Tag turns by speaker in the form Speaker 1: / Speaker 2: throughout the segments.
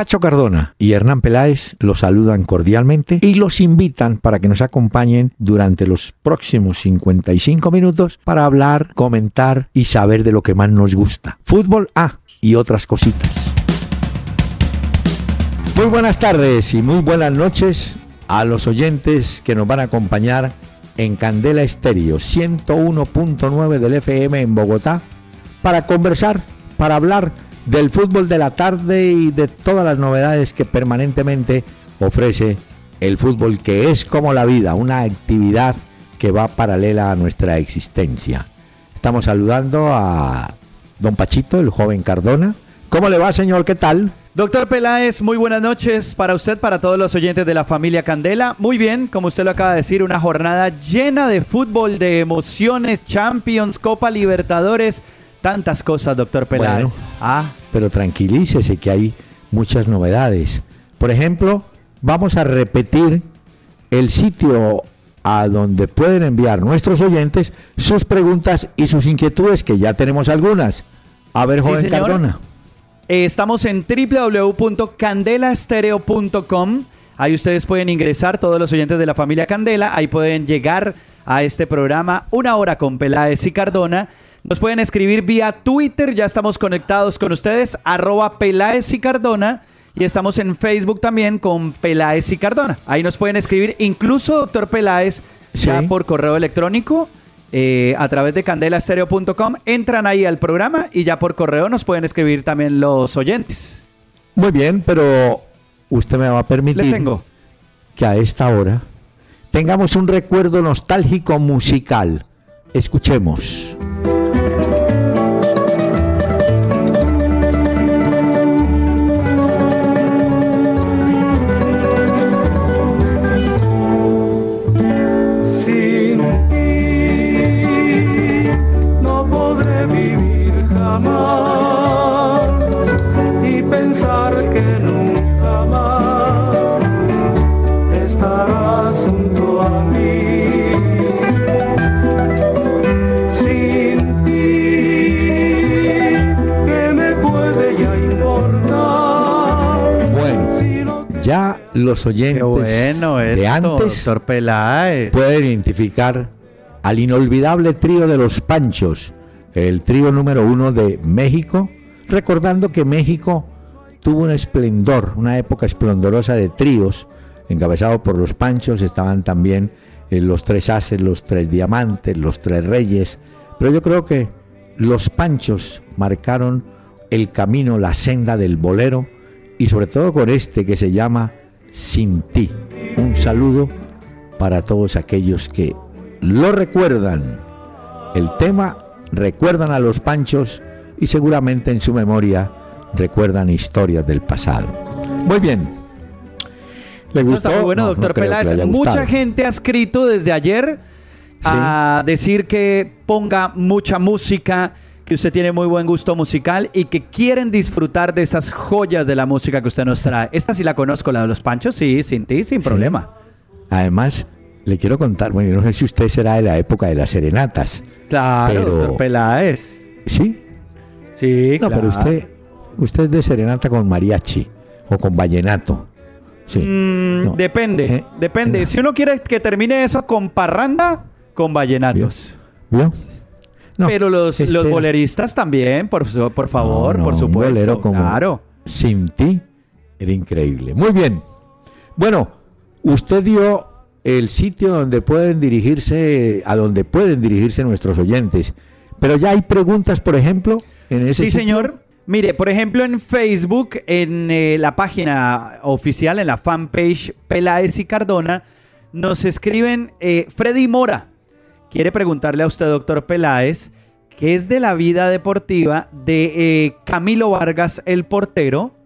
Speaker 1: Pacho Cardona y Hernán Peláez los saludan cordialmente y los invitan para que nos acompañen durante los próximos 55 minutos para hablar, comentar y saber de lo que más nos gusta. Fútbol A y otras cositas. Muy buenas tardes y muy buenas noches a los oyentes que nos van a acompañar en Candela Estéreo 101.9 del FM en Bogotá para conversar, para hablar del fútbol de la tarde y de todas las novedades que permanentemente ofrece el fútbol, que es como la vida, una actividad que va paralela a nuestra existencia. Estamos saludando a don Pachito, el joven Cardona. ¿Cómo le va, señor? ¿Qué tal?
Speaker 2: Doctor Peláez, muy buenas noches para usted, para todos los oyentes de la familia Candela. Muy bien, como usted lo acaba de decir, una jornada llena de fútbol, de emociones, Champions, Copa Libertadores, tantas cosas, doctor Peláez.
Speaker 1: ah. Pero tranquilícese que hay muchas novedades. Por ejemplo, vamos a repetir el sitio a donde pueden enviar nuestros oyentes sus preguntas y sus inquietudes, que ya tenemos algunas. A ver, joven Cardona.
Speaker 2: Eh, estamos en www.candelastereo.com. Ahí ustedes pueden ingresar, todos los oyentes de la familia Candela. Ahí pueden llegar a este programa Una Hora con Peláez y Cardona. Nos pueden escribir vía Twitter, ya estamos conectados con ustedes, arroba Peláez y Cardona. Y estamos en Facebook también con Peláez y Cardona. Ahí nos pueden escribir, incluso, doctor Peláez, ya por correo electrónico eh, a través de candelastereo.com. Entran ahí al programa y ya por correo nos pueden escribir también los oyentes.
Speaker 1: Muy bien, pero usted me va a permitir
Speaker 2: tengo.
Speaker 1: que a esta hora tengamos un recuerdo nostálgico musical. Escuchemos. Los oyentes
Speaker 2: bueno de antes
Speaker 1: pueden identificar al inolvidable trío de los Panchos, el trío número uno de México, recordando que México tuvo un esplendor, una época esplendorosa de tríos, encabezado por los Panchos, estaban también eh, los tres ases, los tres diamantes, los tres reyes, pero yo creo que los Panchos marcaron el camino, la senda del bolero, y sobre todo con este que se llama sin ti. Un saludo para todos aquellos que lo recuerdan. El tema recuerdan a los panchos y seguramente en su memoria recuerdan historias del pasado. Muy bien.
Speaker 2: ¿Le gustó? bueno, doctor Peláez. Mucha gente ha escrito desde ayer a decir que ponga mucha música que usted tiene muy buen gusto musical y que quieren disfrutar de estas joyas de la música que usted nos trae. Esta sí la conozco, la de los Panchos, sí, sin ti, sin problema.
Speaker 1: Además, le quiero contar, bueno, no sé si usted será de la época de las serenatas.
Speaker 2: Claro, doctor Peláez.
Speaker 1: ¿Sí?
Speaker 2: Sí,
Speaker 1: no, pero usted, usted es de serenata con mariachi o con vallenato. Sí.
Speaker 2: Mm, depende, eh, depende. Si uno quiere que termine eso con parranda, con vallenatos.
Speaker 1: ¿Vio?
Speaker 2: Pero los, los boleristas también, por, por favor, por supuesto. bolero como claro.
Speaker 1: Sin ti era increíble. Muy bien. Bueno, usted dio el sitio donde pueden dirigirse, a donde pueden dirigirse nuestros oyentes. Pero ya hay preguntas, por ejemplo, en ese
Speaker 2: Sí, señor. Mire, por ejemplo, en Facebook, en eh, la página oficial, en la fanpage Peláez y Cardona, nos escriben eh, Freddy Mora quiere preguntarle a usted, doctor Peláez, qué es de la vida deportiva de eh, Camilo Vargas, el portero,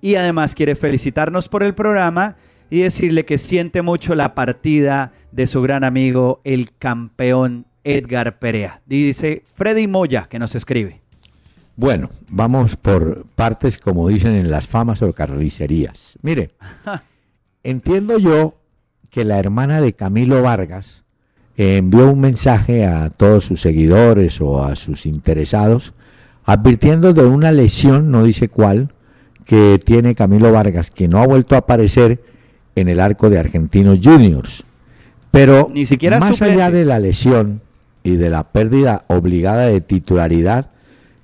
Speaker 2: y además quiere felicitarnos por el programa y decirle que siente mucho la partida de su gran amigo, el campeón Edgar Perea. Dice Freddy Moya, que nos escribe.
Speaker 1: Bueno, vamos por partes, como dicen en las famas o carnicerías. Mire, entiendo yo que la hermana de Camilo Vargas envió un mensaje a todos sus seguidores o a sus interesados advirtiendo de una lesión, no dice cuál, que tiene Camilo Vargas, que no ha vuelto a aparecer en el arco de Argentinos Juniors. Pero
Speaker 2: Ni siquiera
Speaker 1: más
Speaker 2: suplente.
Speaker 1: allá de la lesión y de la pérdida obligada de titularidad,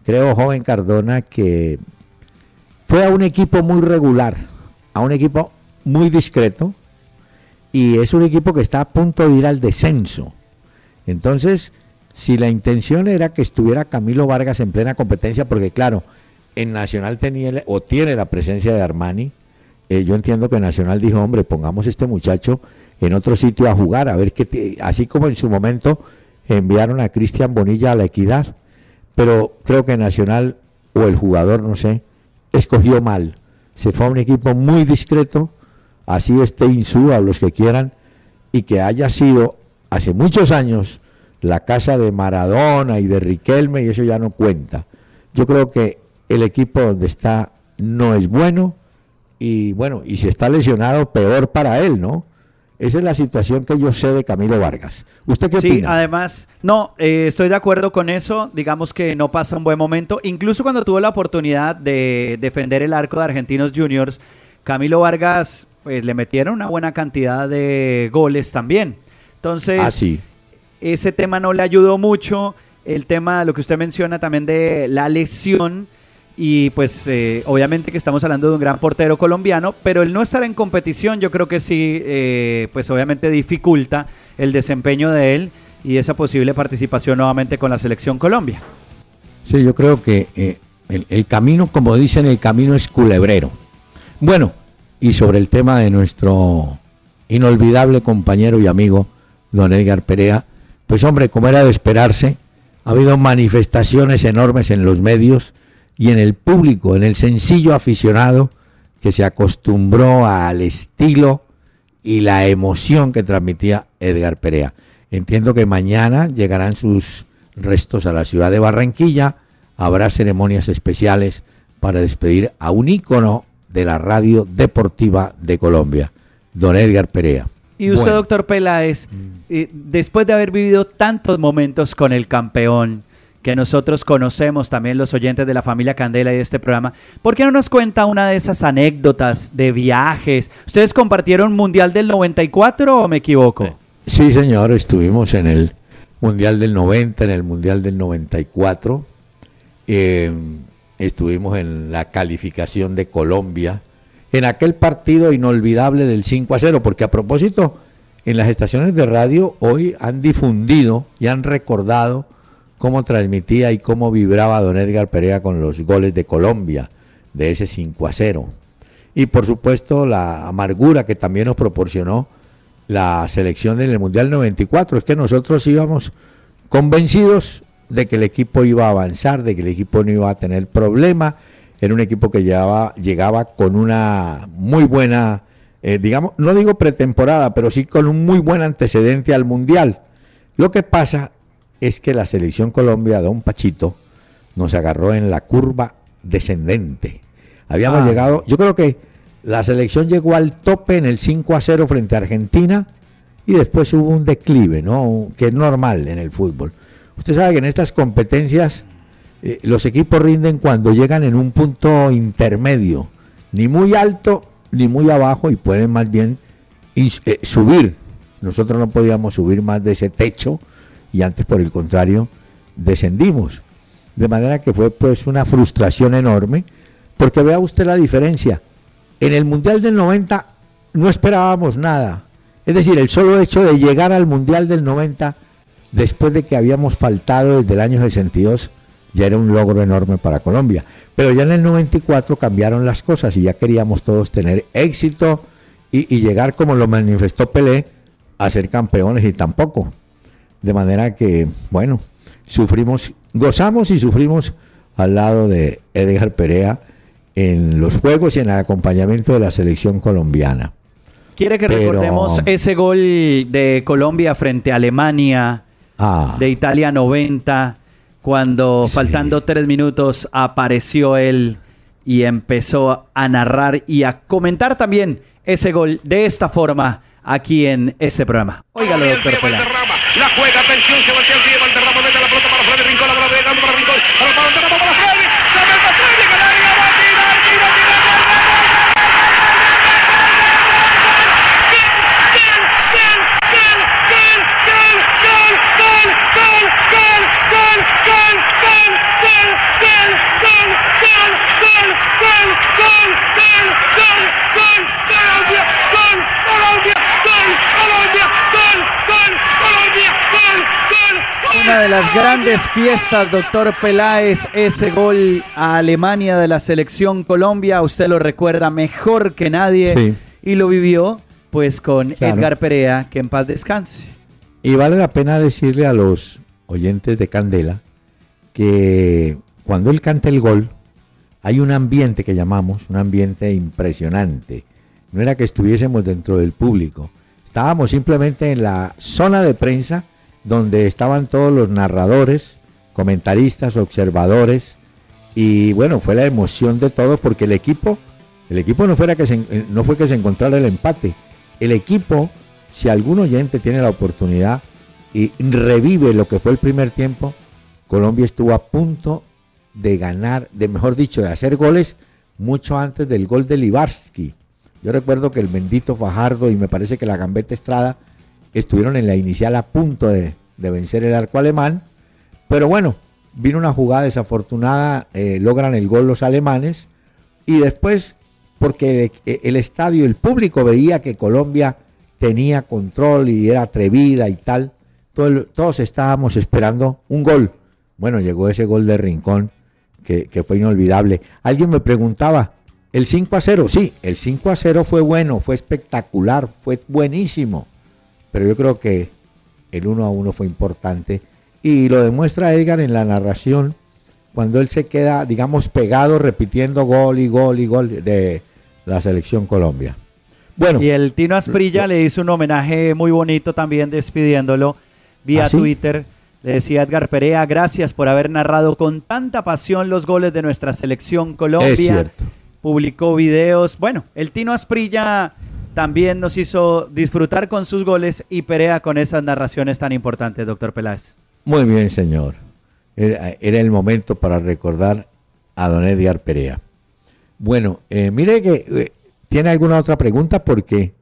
Speaker 1: creo, joven Cardona, que fue a un equipo muy regular, a un equipo muy discreto, y es un equipo que está a punto de ir al descenso. Entonces, si la intención era que estuviera Camilo Vargas en plena competencia, porque claro, en Nacional tenía o tiene la presencia de Armani, eh, yo entiendo que Nacional dijo, hombre, pongamos este muchacho en otro sitio a jugar, a ver qué, te-". así como en su momento enviaron a Cristian Bonilla a la equidad, pero creo que Nacional o el jugador, no sé, escogió mal. Se fue a un equipo muy discreto, así este Insúa, los que quieran, y que haya sido hace muchos años la casa de Maradona y de Riquelme, y eso ya no cuenta. Yo creo que el equipo donde está no es bueno, y bueno, y si está lesionado, peor para él, ¿no? Esa es la situación que yo sé de Camilo Vargas. ¿Usted qué
Speaker 2: Sí,
Speaker 1: opina?
Speaker 2: además, no, eh, estoy de acuerdo con eso. Digamos que no pasa un buen momento. Incluso cuando tuvo la oportunidad de defender el arco de Argentinos Juniors, Camilo Vargas, pues le metieron una buena cantidad de goles también. Entonces,
Speaker 1: Ah, sí.
Speaker 2: ese tema no le ayudó mucho. El tema, lo que usted menciona también de la lesión. Y pues eh, obviamente que estamos hablando de un gran portero colombiano, pero el no estar en competición yo creo que sí, eh, pues obviamente dificulta el desempeño de él y esa posible participación nuevamente con la selección Colombia.
Speaker 1: Sí, yo creo que eh, el, el camino, como dicen, el camino es culebrero. Bueno, y sobre el tema de nuestro inolvidable compañero y amigo, don Edgar Perea, pues hombre, como era de esperarse, ha habido manifestaciones enormes en los medios y en el público, en el sencillo aficionado que se acostumbró al estilo y la emoción que transmitía Edgar Perea. Entiendo que mañana llegarán sus restos a la ciudad de Barranquilla, habrá ceremonias especiales para despedir a un ícono de la radio deportiva de Colombia, don Edgar Perea.
Speaker 2: Y usted,
Speaker 1: Bueno,
Speaker 2: doctor Peláez, eh, después de haber vivido tantos momentos con el campeón, que nosotros conocemos también los oyentes de la familia Candela y de este programa, ¿por qué no nos cuenta una de esas anécdotas de viajes? ¿Ustedes compartieron Mundial del 94 o me equivoco?
Speaker 1: Sí, señor, estuvimos en el Mundial del 90, en el Mundial del 94. eh, estuvimos en la calificación de Colombia, en aquel partido inolvidable del 5 a 0, porque a propósito, en las estaciones de radio hoy han difundido y han recordado cómo transmitía y cómo vibraba don Edgar Perea con los goles de Colombia, de ese 5 a 0. Y por supuesto la amargura que también nos proporcionó la selección en el Mundial 94. Es que nosotros íbamos convencidos de que el equipo iba a avanzar, de que el equipo no iba a tener problema. Era un equipo que llegaba, llegaba con una muy buena, eh, digamos, no digo pretemporada, pero sí con un muy buen antecedente al Mundial. Lo que pasa es que la selección Colombia, don Pachito, nos agarró en la curva descendente. Habíamos
Speaker 2: Ah.
Speaker 1: llegado, yo creo que la selección llegó al tope en el 5 a 0 frente a Argentina y después hubo un declive, ¿no? Que es normal en el fútbol. Usted sabe que en estas competencias eh, los equipos rinden cuando llegan en un punto intermedio, ni muy alto ni muy abajo y pueden más bien eh, subir. Nosotros no podíamos subir más de ese techo y antes por el contrario descendimos. De manera que fue pues una frustración enorme, porque vea usted la diferencia. En el Mundial del 90 no esperábamos nada. Es decir, el solo hecho de llegar al Mundial del 90 después de que habíamos faltado desde el año 62 ya era un logro enorme para Colombia. Pero ya en el 94 cambiaron las cosas y ya queríamos todos tener éxito y, y llegar, como lo manifestó Pelé, a ser campeones y tampoco. De manera que, bueno, sufrimos, gozamos y sufrimos al lado de Edgar Perea en los juegos y en el acompañamiento de la selección colombiana.
Speaker 2: ¿Quiere que
Speaker 1: Pero-
Speaker 2: recordemos ese gol de Colombia frente a Alemania,
Speaker 1: Ah,
Speaker 2: de Italia 90, cuando
Speaker 1: Sí.
Speaker 2: faltando tres minutos apareció él y empezó a narrar y a comentar también ese gol de esta forma aquí en este programa. Óigalo, doctor Peláez.
Speaker 3: La juega, atención, se voltea el pie, Valderrama mete la pelota para Freddy Rincón, la bola llegando para Rincón, para Valderrama, para Freddy, Una
Speaker 2: de las grandes fiestas, doctor Peláez, ese gol a Alemania de la selección Colombia, usted lo recuerda mejor que nadie y lo vivió pues con. Edgar Perea, que en paz descanse.
Speaker 1: Y vale la pena decirle a los oyentes de Candela que cuando él canta el gol, hay un ambiente que llamamos, un ambiente impresionante. No era que estuviésemos dentro del público, estábamos simplemente en la zona de prensa donde estaban todos los narradores, comentaristas, observadores, y bueno, fue la emoción de todo porque el equipo, el equipo no, fuera que en- no fue que se encontrara el empate, el equipo, si algún oyente tiene la oportunidad y revive lo que fue el primer tiempo, Colombia estuvo a punto de ganar, de mejor dicho, de hacer goles mucho antes del gol de Libarsky. Yo recuerdo que el bendito Fajardo y me parece que la Gambetta Estrada estuvieron en la inicial a punto de, de vencer el arco alemán, pero bueno, vino una jugada desafortunada, eh, logran el gol los alemanes y después, porque el, estadio, el público veía que Colombia tenía control y era atrevida y tal, todos estábamos esperando un gol. Bueno, llegó ese gol de Rincón que, que fue inolvidable. Alguien me preguntaba, ¿el 5 a 0? Sí, el 5 a 0 fue bueno, fue espectacular, fue buenísimo. Pero yo creo que el 1 a 1 fue importante. Y lo demuestra Edgar en la narración, cuando él se queda, digamos, pegado repitiendo gol y gol y gol de la selección Colombia. Bueno,
Speaker 2: Y el Tino Asprilla le hizo un homenaje muy bonito también despidiéndolo vía
Speaker 1: ¿Ah, sí?
Speaker 2: Twitter. Le decía Edgar Perea, gracias por haber narrado con tanta pasión los goles de nuestra selección Colombia.
Speaker 1: es cierto.
Speaker 2: publicó videos. Bueno, el Tino Asprilla también nos hizo disfrutar con sus goles y Perea con esas narraciones tan importantes, doctor Peláez.
Speaker 1: Muy bien, señor. Era, era el momento para recordar a don Edgar Perea. Bueno, eh, mire que eh, tiene alguna otra pregunta porque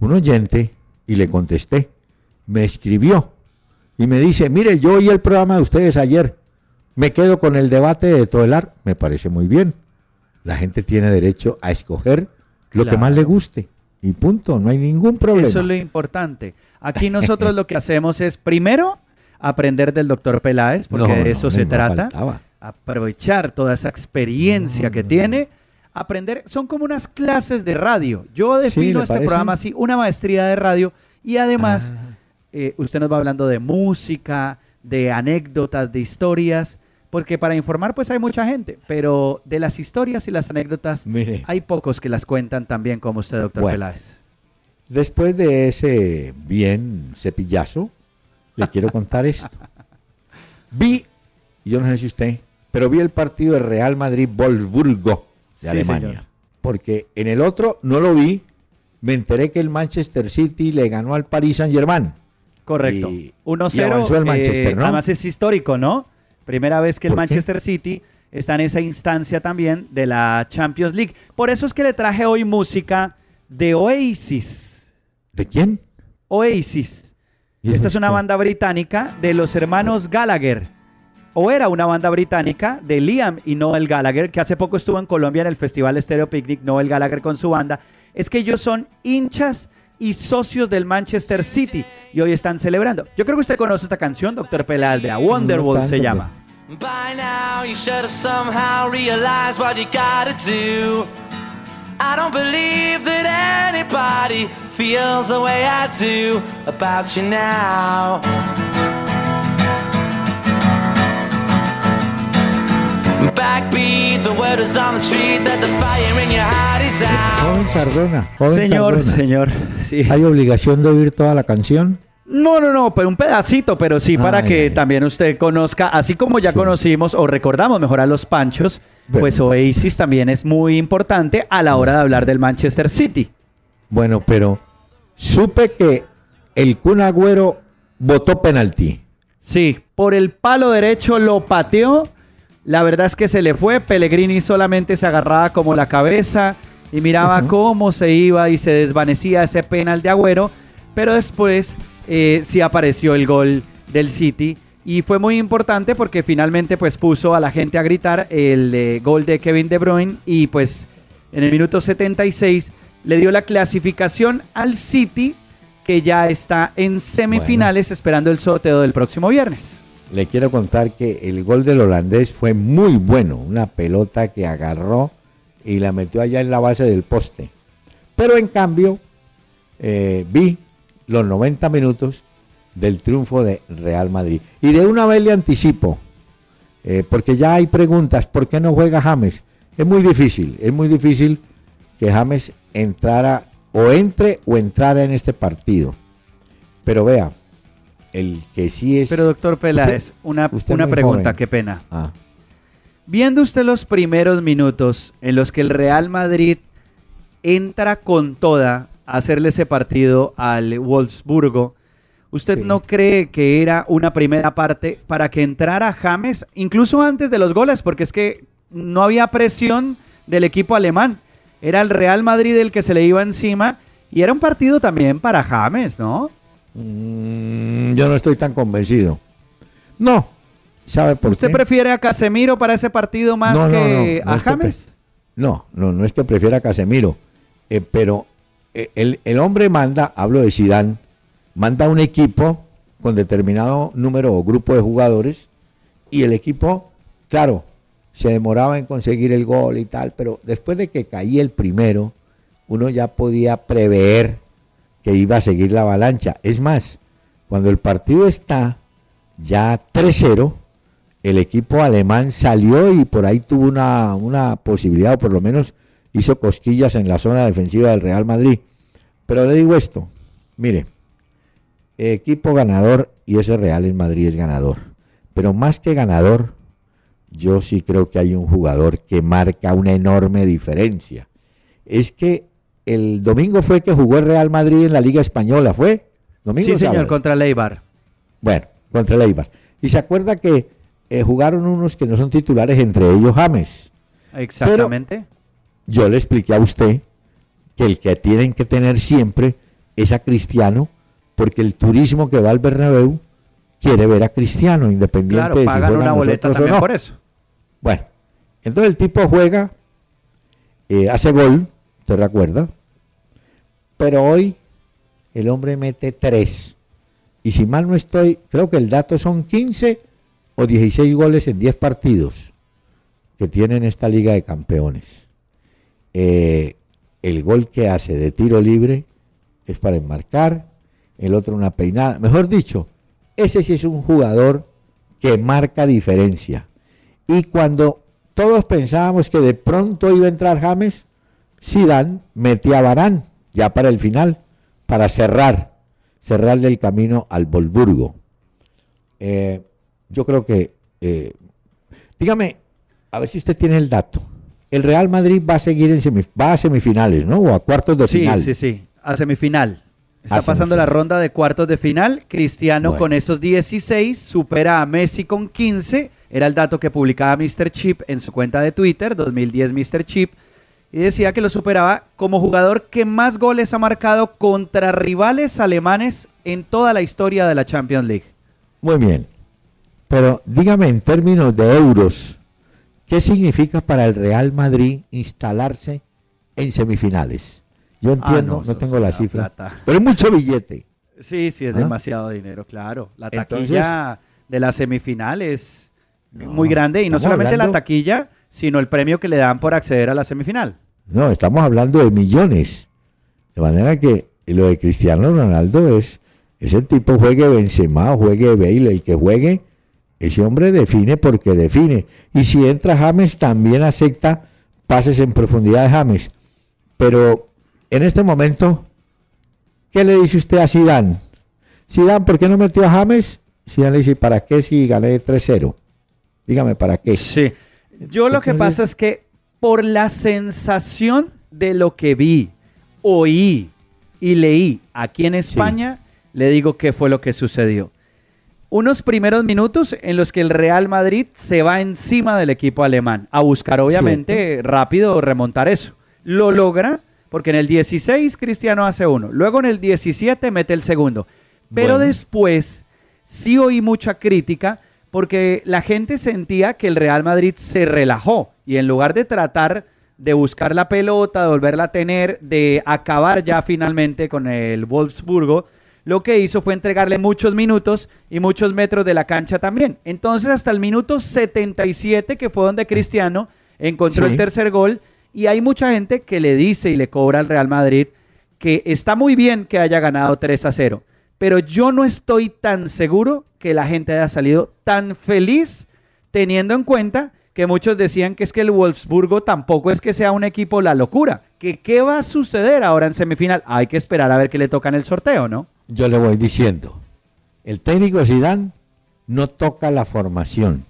Speaker 1: un oyente, y le contesté, me escribió y me dice, mire, yo oí el programa de ustedes ayer, me quedo con el debate de Todelar, me parece muy bien. La gente tiene derecho a escoger lo que más le guste y punto, no hay ningún problema.
Speaker 2: Eso es lo importante. Aquí nosotros lo que hacemos es primero aprender del doctor Peláez, porque
Speaker 1: No,
Speaker 2: de eso se trata.
Speaker 1: faltaba.
Speaker 2: aprovechar toda esa experiencia que tiene, aprender, son como unas clases de radio. Yo defino
Speaker 1: ¿le
Speaker 2: este
Speaker 1: parece?
Speaker 2: programa así, una maestría de radio y además
Speaker 1: Ah.
Speaker 2: Eh, usted nos va hablando de música, de anécdotas, de historias, porque para informar pues hay mucha gente, pero de las historias y las anécdotas
Speaker 1: Mire.
Speaker 2: hay pocos que las cuentan tan bien como usted, doctor
Speaker 1: Bueno.
Speaker 2: Peláez.
Speaker 1: Después de ese bien cepillazo, le quiero contar esto. Vi, yo no sé si usted, pero vi el partido de Real Madrid-Wolfsburgo de
Speaker 2: Sí,
Speaker 1: Alemania.
Speaker 2: señor.
Speaker 1: Porque en el otro no lo vi, me enteré que el Manchester City le ganó al Paris Saint-Germain.
Speaker 2: Correcto.
Speaker 1: Y-
Speaker 2: 1-0.
Speaker 1: y avanzó el Manchester,
Speaker 2: eh,
Speaker 1: ¿no?
Speaker 2: Además es histórico, ¿no? Primera vez que el. Manchester City está en esa instancia también de la Champions League. Por eso es que le traje hoy música de Oasis.
Speaker 1: ¿De quién?
Speaker 2: Oasis.
Speaker 1: ¿Y eso
Speaker 2: Esta es una banda británica de los hermanos Gallagher. O era una banda británica de Liam y Noel Gallagher, que hace poco estuvo en Colombia en el Festival Stereo Picnic, Noel Gallagher con su banda. Es que ellos son hinchas y socios del Manchester City y hoy están celebrando. Yo creo que usted conoce esta canción, Doctor Peláez, de A Wonderwall se llama.
Speaker 4: By now, you should have somehow realized what you gotta do. I don't believe that anybody feels the way I do about you now.
Speaker 1: Joven
Speaker 4: out.
Speaker 1: Cardona. joven
Speaker 2: Señor,
Speaker 1: Cardona.
Speaker 2: señor, sí.
Speaker 1: ¿Hay obligación de oír toda la canción?
Speaker 2: No, no, no, pero un pedacito, pero sí para
Speaker 1: Ay,
Speaker 2: que
Speaker 1: ay.
Speaker 2: también usted conozca, así como ya
Speaker 1: Sí.
Speaker 2: conocimos o recordamos mejor a los Panchos,
Speaker 1: Bueno.
Speaker 2: pues Oasis también es muy importante a la hora de hablar del Manchester City.
Speaker 1: Bueno, pero supe que el Kun Agüero votó penalti.
Speaker 2: Sí, por el palo derecho lo pateó. La verdad es que se le fue. Pellegrini solamente se agarraba como la cabeza y miraba cómo se iba y se desvanecía ese penal de Agüero. Pero después eh, sí apareció el gol del City y fue muy importante porque finalmente pues puso a la gente a gritar el eh, gol de Kevin De Bruyne y pues en el minuto 76 le dio la clasificación al City que ya está en semifinales esperando el sorteo del próximo viernes.
Speaker 1: Le quiero contar que el gol del holandés fue muy bueno, una pelota que agarró y la metió allá en la base del poste. Pero en cambio, eh, vi los 90 minutos del triunfo de Real Madrid. Y de una vez le anticipo, eh, porque ya hay preguntas, ¿por qué no juega James? Es muy difícil, es muy difícil que James entrara o entre o entrara en este partido. Pero vea, el que sí es...
Speaker 2: Pero doctor Peláez,
Speaker 1: Usted-
Speaker 2: una,
Speaker 1: usted
Speaker 2: una pregunta,
Speaker 1: joven.
Speaker 2: qué pena.
Speaker 1: Ah,
Speaker 2: Viendo usted los primeros minutos en los que el Real Madrid entra con toda a hacerle ese partido al Wolfsburgo, ¿usted
Speaker 1: Sí.
Speaker 2: no cree que era una primera parte para que entrara James, incluso antes de los goles? Porque es que no había presión del equipo alemán. Era el Real Madrid el que se le iba encima y era un partido también para James, ¿no?
Speaker 1: Mm, yo no estoy tan convencido. No, ¿sabe por
Speaker 2: ¿Usted
Speaker 1: qué?
Speaker 2: prefiere a Casemiro para ese partido más
Speaker 1: No,
Speaker 2: que
Speaker 1: no, no
Speaker 2: a
Speaker 1: es que pre-
Speaker 2: James?
Speaker 1: No, no, no es que prefiera a Casemiro, eh, pero eh, el, el hombre manda, hablo de Sidán, manda un equipo con determinado número o grupo de jugadores y el equipo, claro, se demoraba en conseguir el gol y tal, pero después de que caía el primero, uno ya podía prever que iba a seguir la avalancha. Es más, cuando el partido está ya 3-0, el equipo alemán salió y por ahí tuvo una, una posibilidad, o por lo menos hizo cosquillas en la zona defensiva del Real Madrid. Pero le digo esto, mire, equipo ganador y ese Real en Madrid es ganador. Pero más que ganador, yo sí creo que hay un jugador que marca una enorme diferencia. Es que el domingo fue que jugó el Real Madrid en la Liga Española, ¿fue? Domingo
Speaker 2: Sí, señor,
Speaker 1: sábado?
Speaker 2: contra Leibar.
Speaker 1: Bueno, contra el Eibar. Y se acuerda que eh, jugaron unos que no son titulares, entre ellos James.
Speaker 2: Exactamente.
Speaker 1: Yo le expliqué a usted que el que tienen que tener siempre es a Cristiano, porque el turismo que va al Bernabéu quiere ver a Cristiano, independiente
Speaker 2: claro,
Speaker 1: de si
Speaker 2: pagan una boleta
Speaker 1: o
Speaker 2: también
Speaker 1: no.
Speaker 2: por eso.
Speaker 1: Bueno, entonces el tipo juega, eh, hace gol, ¿te recuerda? Pero hoy el hombre mete tres. Y si mal no estoy, creo que el dato son 15 o 16 goles en 10 partidos que tiene en esta Liga de Campeones. Eh, el gol que hace de tiro libre es para enmarcar, el otro una peinada. Mejor dicho, ese sí es un jugador que marca diferencia. Y cuando todos pensábamos que de pronto iba a entrar James, Zidane metía a Varane ya para el final, para cerrar, cerrarle el camino al Volburgo. Eh, yo creo que, eh, dígame, a ver si usted tiene el dato. El Real Madrid va a seguir en semif- va a semifinales, ¿no? O a cuartos de
Speaker 2: Sí,
Speaker 1: final.
Speaker 2: sí, sí. A semifinal. Está
Speaker 1: A
Speaker 2: pasando
Speaker 1: semifinal.
Speaker 2: la ronda de cuartos de final. Cristiano
Speaker 1: Bueno.
Speaker 2: con esos 16 supera a Messi con 15. Era el dato que publicaba Mr. Chip en su cuenta de Twitter, 2010 Mr. Chip. Y decía que lo superaba como jugador que más goles ha marcado contra rivales alemanes en toda la historia de la Champions League.
Speaker 1: Muy bien. Pero dígame en términos de euros, ¿qué significa para el Real Madrid instalarse en semifinales? Yo
Speaker 2: Ah,
Speaker 1: entiendo,
Speaker 2: no,
Speaker 1: tengo la cifra,
Speaker 2: plata.
Speaker 1: pero es mucho billete.
Speaker 2: Sí, sí, es
Speaker 1: ¿Ah?
Speaker 2: demasiado dinero, claro. La
Speaker 1: Entonces-
Speaker 2: taquilla de la semifinal es
Speaker 1: No,
Speaker 2: muy grande y no solamente la taquilla, sino el premio que le dan por acceder a la semifinal.
Speaker 1: No, estamos hablando de millones. De manera que lo de Cristiano Ronaldo es, ese tipo juegue Benzema juegue Bale, el que juegue, ese hombre define porque define. Y si entra James, también acepta pases en profundidad de James. Pero en este momento, ¿qué le dice usted a Zidane? Zidane, ¿por qué no metió a James? Zidane le dice, ¿para qué si gané 3-0? Dígame, ¿para qué?
Speaker 2: Sí. Yo lo que pasa es que por la sensación de lo que vi, oí y leí aquí en España, le digo qué fue lo que sucedió. Unos primeros minutos en los que el Real Madrid se va encima del equipo alemán a buscar obviamente rápido remontar eso. Lo logra porque en el 16 Cristiano hace uno, luego en el 17 mete el segundo. Pero
Speaker 1: Bueno.
Speaker 2: después sí oí mucha crítica porque la gente sentía que el Real Madrid se relajó y en lugar de tratar de buscar la pelota, de volverla a tener, de acabar ya finalmente con el Wolfsburgo, lo que hizo fue entregarle muchos minutos y muchos metros de la cancha también. Entonces hasta el minuto 77, que fue donde Cristiano encontró
Speaker 1: Sí.
Speaker 2: el tercer gol, y hay mucha gente que le dice y le cobra al Real Madrid que está muy bien que haya ganado 3 a 0, pero yo no estoy tan seguro que la gente haya salido tan feliz teniendo en cuenta que muchos decían que es que el Wolfsburgo tampoco es que sea un equipo la locura, que qué va a suceder ahora en semifinal, hay que esperar a ver qué le toca en el sorteo, ¿no?
Speaker 1: Yo le voy diciendo, el técnico Zidane no toca la formación.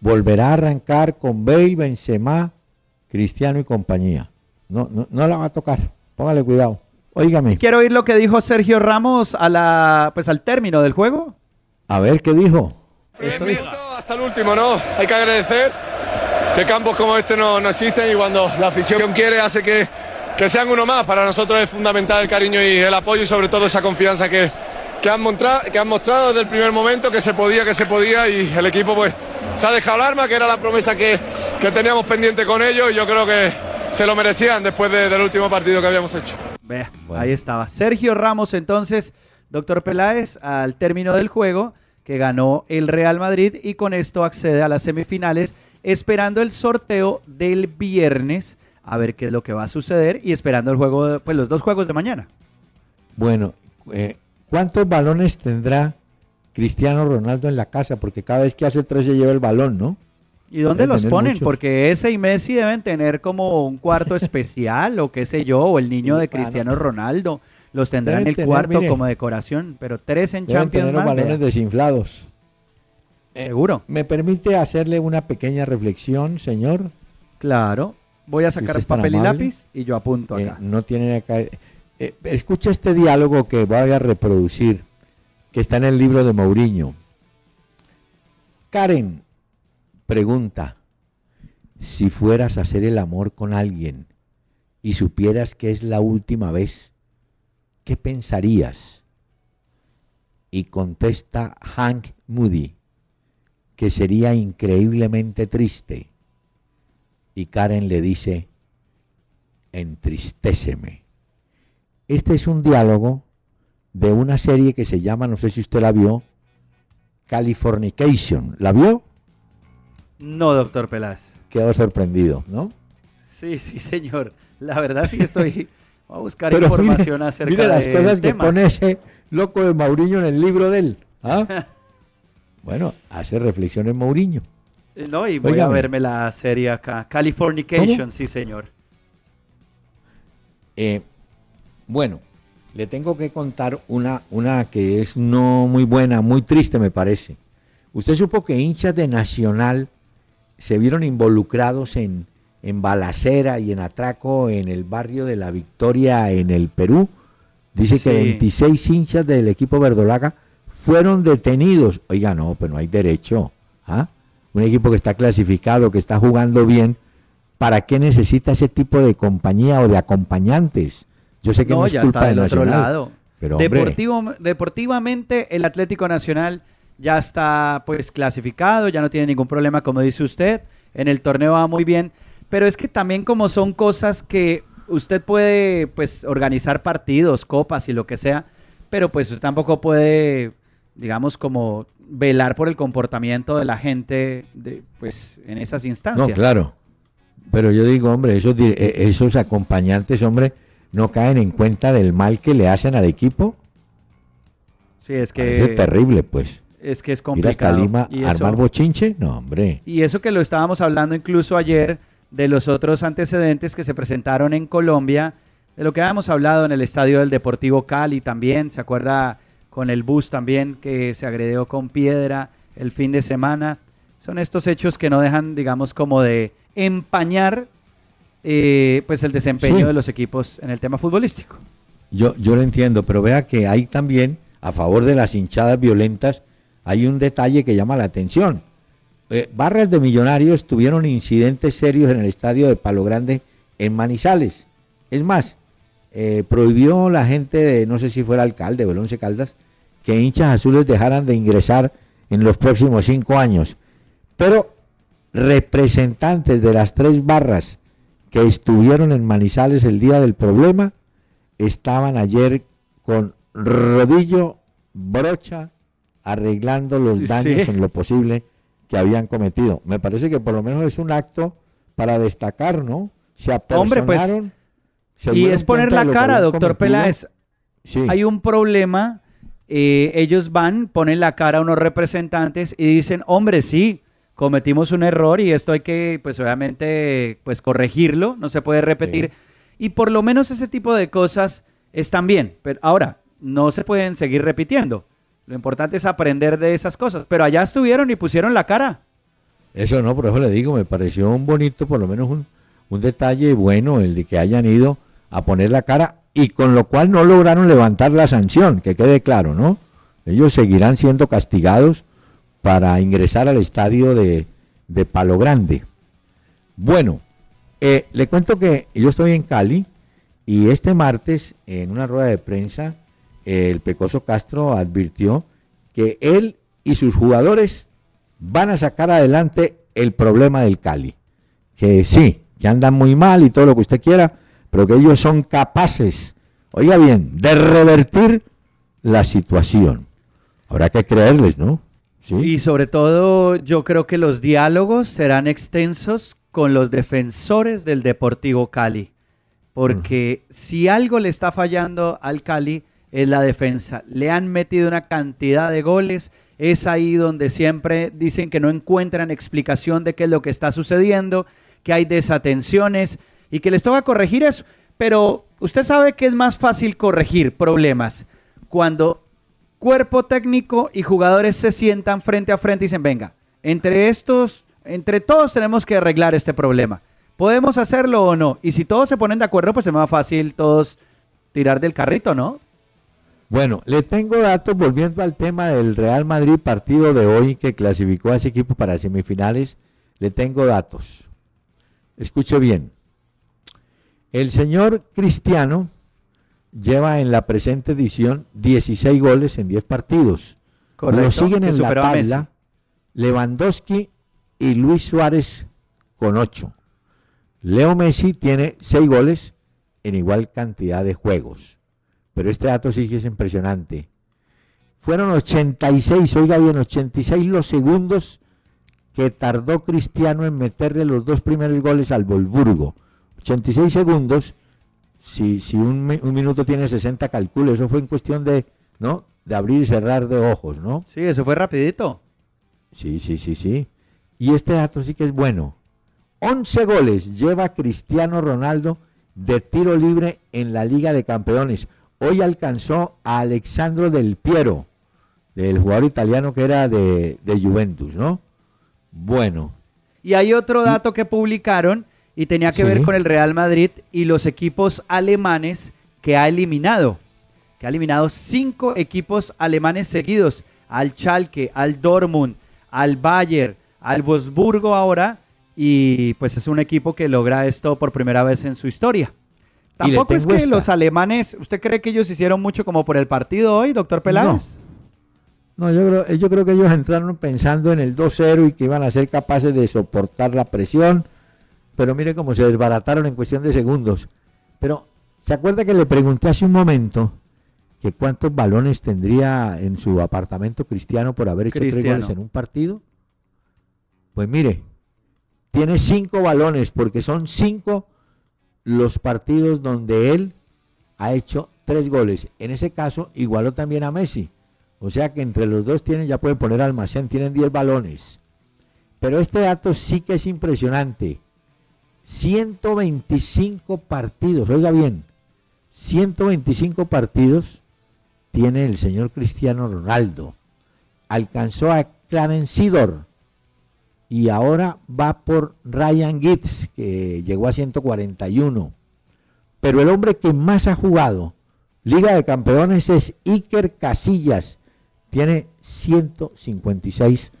Speaker 1: Volverá a arrancar con Bale, Benzema, Cristiano y compañía. No, no, no la va a tocar. Póngale cuidado. Óigame,
Speaker 2: Quiero oír lo que dijo Sergio Ramos a la pues al término del juego.
Speaker 1: a ver qué dijo.
Speaker 5: Minuto hasta el último, ¿no? Hay que agradecer que campos como este no, no existen y cuando la afición quiere hace que, que sean uno más. Para nosotros es fundamental el cariño y el apoyo y sobre todo esa confianza que, que, han, montra- que han mostrado desde el primer momento, que se podía, que se podía y el equipo pues se ha dejado el arma, que era la promesa que, que teníamos pendiente con ellos y yo creo que se lo merecían después de- del último partido que habíamos hecho.
Speaker 2: Vea,
Speaker 1: Bueno.
Speaker 2: ahí estaba. Sergio Ramos entonces, doctor Peláez, al término del juego que ganó el Real Madrid y con esto accede a las semifinales, esperando el sorteo del viernes, a ver qué es lo que va a suceder y esperando el juego, de- pues los dos juegos de mañana.
Speaker 1: Bueno, eh, ¿cuántos balones tendrá Cristiano Ronaldo en la casa? Porque cada vez que hace tres se lleva el balón, ¿no?
Speaker 2: ¿Y dónde los ponen?
Speaker 1: muchos.
Speaker 2: Porque ese y Messi deben tener como un cuarto especial o qué sé yo, o el niño de. Cristiano Ronaldo. Los tendrá en
Speaker 1: Deben
Speaker 2: el
Speaker 1: tener,
Speaker 2: cuarto
Speaker 1: mire.
Speaker 2: como decoración, pero tres en
Speaker 1: Deben
Speaker 2: Champions
Speaker 1: tener los
Speaker 2: más,
Speaker 1: balones
Speaker 2: vea.
Speaker 1: desinflados. Eh,
Speaker 2: Seguro.
Speaker 1: ¿Me permite hacerle una pequeña reflexión, señor?
Speaker 2: Claro. Voy a sacar papel y lápiz y yo apunto
Speaker 1: Eh,
Speaker 2: acá.
Speaker 1: no tiene acá. eh, escucha este diálogo que voy a reproducir, que está en el libro de Mourinho. Karen pregunta: si fueras a hacer el amor con alguien y supieras que es la última vez, ¿qué pensarías? Y contesta Hank Moody que sería increíblemente triste. Y Karen le dice, entristéceme. Este es un diálogo de una serie que se llama, no sé si usted la vio, Californication. ¿La vio?
Speaker 2: No, doctor Peláez.
Speaker 1: Quedó sorprendido, ¿no?
Speaker 2: Sí, sí, señor. La verdad sí que estoy... Voy a buscar
Speaker 1: Pero
Speaker 2: información
Speaker 1: mire,
Speaker 2: acerca
Speaker 1: mire las cosas que pone ese loco de Mauriño en el libro de él. ¿ah? bueno, hace reflexiones Mauriño.
Speaker 2: Eh, No, y voy a verme la serie acá. Californication,
Speaker 1: ¿Cómo?
Speaker 2: sí, señor.
Speaker 1: Eh, bueno, le tengo que contar una, una que es no muy buena, muy triste me parece. Usted supo que hinchas de Nacional se vieron involucrados en, en balacera y en atraco en el barrio de La Victoria en el Perú. Dice que
Speaker 2: Sí.
Speaker 1: 26 hinchas del equipo verdolaga fueron detenidos. Oiga, no, pues no hay derecho. ¿ah? Un equipo que está clasificado, que está jugando bien, ¿para qué necesita ese tipo de compañía o de acompañantes? Yo sé que no,
Speaker 2: No,
Speaker 1: es
Speaker 2: ya
Speaker 1: culpa
Speaker 2: está
Speaker 1: de
Speaker 2: del otro
Speaker 1: Nacional,
Speaker 2: lado.
Speaker 1: pero
Speaker 2: Deportivo, deportivamente, el Atlético Nacional ya está pues clasificado, ya no tiene ningún problema, como dice usted. En el torneo va muy bien. Pero es que también como son cosas que usted puede pues organizar partidos, copas y lo que sea, pero pues usted tampoco puede, digamos, como velar por el comportamiento de la gente de, pues en esas instancias.
Speaker 1: no, claro. Pero yo digo, hombre, esos, eh, esos acompañantes, hombre, no caen en cuenta del mal que le hacen al equipo.
Speaker 2: Sí, es
Speaker 1: Parece
Speaker 2: que
Speaker 1: terrible, pues.
Speaker 2: Es que es
Speaker 1: Ir hasta
Speaker 2: complicado.
Speaker 1: Lima
Speaker 2: Y eso-
Speaker 1: armar bochinche, no, hombre.
Speaker 2: Y eso que lo estábamos hablando incluso ayer de los otros antecedentes que se presentaron en Colombia, de lo que habíamos hablado en el estadio del Deportivo Cali también, ¿se acuerda con el bus también que se agredió con piedra el fin de semana? Son estos hechos que no dejan, digamos, como de empañar eh, pues el desempeño
Speaker 1: Sí.
Speaker 2: de los equipos en el tema futbolístico.
Speaker 1: Yo, yo lo entiendo, pero vea que hay también, a favor de las hinchadas violentas, hay un detalle que llama la atención. Eh, barras de millonarios tuvieron incidentes serios en el estadio de Palo Grande en Manizales. Es más, eh, prohibió la gente de, no sé si fuera alcalde o Caldas, que hinchas azules dejaran de ingresar en los próximos cinco años. Pero representantes de las tres barras que estuvieron en Manizales el día del problema estaban ayer con rodillo, brocha, arreglando los
Speaker 2: Sí.
Speaker 1: daños en lo posible que habían cometido. Me parece que por lo menos es un acto para destacar, ¿no? Se
Speaker 2: Hombre, pues,
Speaker 1: se
Speaker 2: Y es poner la cara, doctor
Speaker 1: cometido.
Speaker 2: Peláez.
Speaker 1: Sí.
Speaker 2: Hay un problema, eh, ellos van, ponen la cara a unos representantes y dicen, hombre, sí, cometimos un error y esto hay que, pues obviamente, pues corregirlo, no se puede repetir. Y por lo menos ese tipo de cosas están bien. Pero ahora, no se pueden seguir repitiendo. Lo importante es aprender de esas cosas. Pero allá estuvieron y pusieron la cara.
Speaker 1: Eso no, por eso le digo, me pareció un bonito, por lo menos un, un detalle bueno el de que hayan ido a poner la cara y con lo cual no lograron levantar la sanción, que quede claro, ¿no? Ellos seguirán siendo castigados para ingresar al estadio de, de Palo Grande. Bueno, eh, le cuento que yo estoy en Cali y este martes en una rueda de prensa el Pecoso Castro advirtió que él y sus jugadores van a sacar adelante el problema del Cali. Que sí, que andan muy mal y todo lo que usted quiera, pero que ellos son capaces, oiga bien, de revertir la situación. Habrá que creerles, ¿no? Sí.
Speaker 2: Y sobre todo, yo creo que los diálogos serán extensos con los defensores del Deportivo Cali. Porque si algo le está fallando al Cali es la defensa. Le han metido una cantidad de goles. Es ahí donde siempre dicen que no encuentran explicación de qué es lo que está sucediendo, que hay desatenciones y que les toca corregir eso. Pero usted sabe que es más fácil corregir problemas cuando cuerpo técnico y jugadores se sientan frente a frente y dicen, venga, entre estos, entre todos tenemos que arreglar este problema. ¿Podemos hacerlo o no? Y si todos se ponen de acuerdo, pues es más fácil todos tirar del carrito, ¿no?
Speaker 1: Bueno, le tengo datos volviendo al tema del Real Madrid partido de hoy que clasificó a ese equipo para semifinales. Le tengo datos. Escuche bien. El señor Cristiano lleva en la presente edición 16 goles en 10 partidos.
Speaker 2: Correcto,
Speaker 1: Lo siguen en la tabla Lewandowski y Luis Suárez con 8. Leo Messi tiene 6 goles en igual cantidad de juegos. Pero este dato sí que es impresionante. Fueron 86, oiga bien, 86 los segundos que tardó Cristiano en meterle los dos primeros goles al Volburgo. 86 segundos, si, si un, mi- un minuto tiene 60, calcule, eso fue en cuestión de, ¿no? De abrir y cerrar de ojos, ¿no?
Speaker 2: Sí, eso fue rapidito.
Speaker 1: Sí, sí, sí, sí. Y este dato sí que es bueno. 11 goles lleva Cristiano Ronaldo de tiro libre en la Liga de Campeones. Hoy alcanzó a Alexandro Del Piero, del jugador italiano que era de, de Juventus, ¿no? Bueno,
Speaker 2: Y hay otro dato que publicaron y tenía que
Speaker 1: Sí.
Speaker 2: ver con el Real Madrid y los equipos alemanes que ha eliminado. Que ha eliminado cinco equipos alemanes seguidos. Al Schalke, al Dortmund, al Bayern, al Wolfsburgo ahora. Y pues es un equipo que logra esto por primera vez en su historia. Tampoco es que
Speaker 1: esta.
Speaker 2: los alemanes, ¿usted cree que ellos hicieron mucho como por el partido hoy, doctor Peláez?
Speaker 1: no, yo creo, yo creo que ellos entraron pensando en el 2-0 y que iban a ser capaces de soportar la presión, pero mire cómo se desbarataron en cuestión de segundos. Pero, ¿se acuerda que le pregunté hace un momento que cuántos balones tendría en su apartamento cristiano por haber hecho tres goles en un partido? Pues mire, tiene cinco balones porque son cinco los partidos donde él ha hecho tres goles. En ese caso, igualó también a Messi. O sea que entre los dos tienen, ya pueden poner almacén, tienen 10 balones. Pero este dato sí que es impresionante. 125 partidos, oiga bien, 125 partidos tiene el señor Cristiano Ronaldo. Alcanzó a Clarence Sidor y ahora va por Ryan Giggs, que llegó a 141. Pero el hombre que más ha jugado Liga de Campeones es Iker Casillas. Tiene 156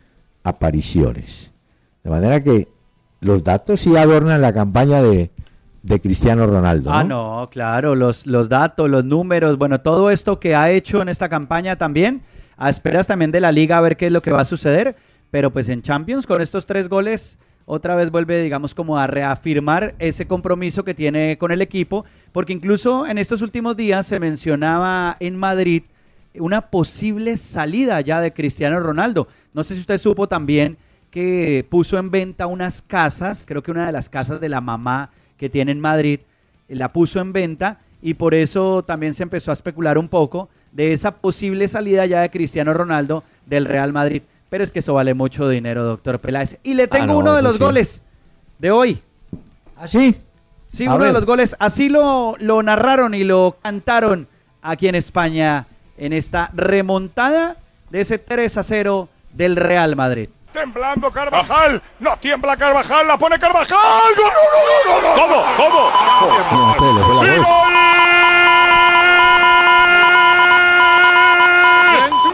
Speaker 1: apariciones. De manera que los datos sí adornan la campaña de, de Cristiano Ronaldo.
Speaker 2: Ah, no, claro, los, los datos, los números, bueno, todo esto que ha hecho en esta campaña también, a esperas también de la liga a ver qué es lo que va a suceder, pero pues en Champions con estos tres goles, otra vez vuelve, digamos, como a reafirmar ese compromiso que tiene con el equipo, porque incluso en estos últimos días se mencionaba en Madrid una posible salida ya de Cristiano Ronaldo. No sé si usted supo también que puso en venta unas casas, creo que una de las casas de la mamá que tiene en Madrid, la puso en venta y por eso también se empezó a especular un poco de esa posible salida ya de Cristiano Ronaldo del Real Madrid. Pero es que eso vale mucho dinero, doctor Peláez. Y le tengo
Speaker 1: Ah, no,
Speaker 2: uno de los
Speaker 1: sí.
Speaker 2: goles de hoy.
Speaker 1: ¿Ah, sí? A
Speaker 2: uno de los goles. Así lo, lo narraron y lo cantaron aquí en España en esta remontada de ese 3 a 0 del Real Madrid.
Speaker 3: Temblando Carvajal. No tiembla Carvajal. La pone Carvajal. ¡Gol, gol, gol, gol, gol! ¿Cómo? ¿Cómo?
Speaker 1: No, espere, le fue la
Speaker 3: ¡Y
Speaker 1: voz.
Speaker 3: gol!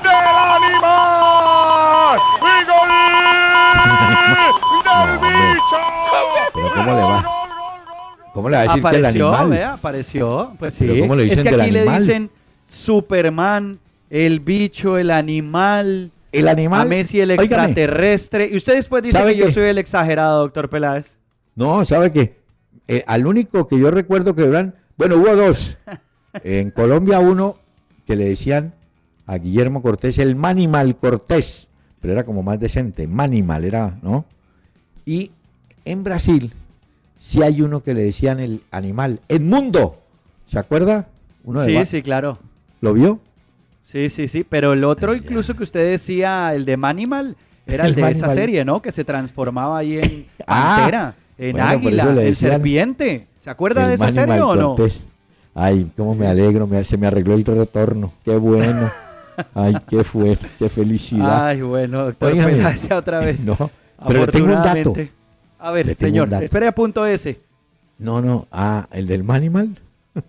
Speaker 3: ¡Del animal! ¡Y gol! ¡Del bicho!
Speaker 1: Pero ¿cómo le va? ¿Cómo le va a decir que el
Speaker 2: Apareció,
Speaker 1: animal?
Speaker 2: vea, apareció. Pues sí.
Speaker 1: Pero ¿cómo le
Speaker 2: es
Speaker 1: dicen
Speaker 2: que
Speaker 1: del
Speaker 2: aquí le dicen Superman, el bicho, el animal,
Speaker 1: El animal.
Speaker 2: a Messi el extraterrestre. Y usted después dice
Speaker 1: ¿Sabe
Speaker 2: que yo soy el exagerado, doctor Peláez.
Speaker 1: No, ¿sabe qué? Eh, al único que yo recuerdo que eran, bueno, hubo dos. En Colombia uno que le decían a Guillermo Cortés el Manimal Cortés, pero era como más decente, Manimal era, ¿no? Y en Brasil sí hay uno que le decían el animal, Edmundo, ¿se acuerda? Uno de
Speaker 2: Sí, sí, claro.
Speaker 1: ¿Lo vio?
Speaker 2: Sí, sí, sí. Pero el otro,
Speaker 1: Ay,
Speaker 2: incluso que usted decía, el de Manimal, era el,
Speaker 1: El
Speaker 2: de esa serie, ¿no? Que se transformaba ahí en
Speaker 1: Ah,
Speaker 2: pantera, en
Speaker 1: bueno,
Speaker 2: águila, en serpiente. ¿Se acuerda de esa
Speaker 1: Manimal
Speaker 2: serie o no?
Speaker 1: Cortés. Ay, cómo me alegro, me- se me arregló el retorno, qué bueno. Ay, qué fue, qué felicidad.
Speaker 2: Ay, bueno, doctor. Peláez, otra vez.
Speaker 1: No, pero tengo un dato.
Speaker 2: A ver, señor, espere a punto ese.
Speaker 1: No, no, ah, el del Manimal.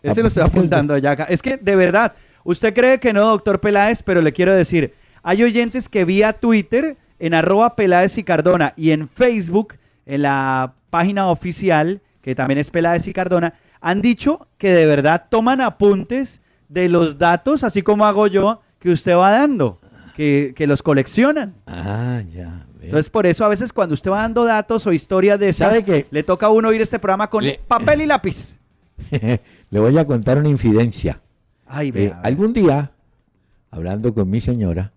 Speaker 2: Ese lo estoy
Speaker 1: Apunte.
Speaker 2: apuntando ya acá. Es que, de verdad, usted cree que no, doctor Peláez, pero le quiero decir, hay oyentes que vía Twitter, en arroba Peláez y Cardona, y en Facebook, en la página oficial, que también es Peláez y Cardona, han dicho que de verdad toman apuntes de los datos, así como hago yo, que usted va dando, que, que los coleccionan.
Speaker 1: Ah, ya.
Speaker 2: Entonces, por eso a veces cuando usted va dando datos o historias de esas,
Speaker 1: ¿Sabe qué?
Speaker 2: le toca a uno oír este programa con
Speaker 1: Le-
Speaker 2: papel y lápiz.
Speaker 1: Le voy a contar una infidencia.
Speaker 2: Ay,
Speaker 1: Eh, algún día, hablando con mi señora,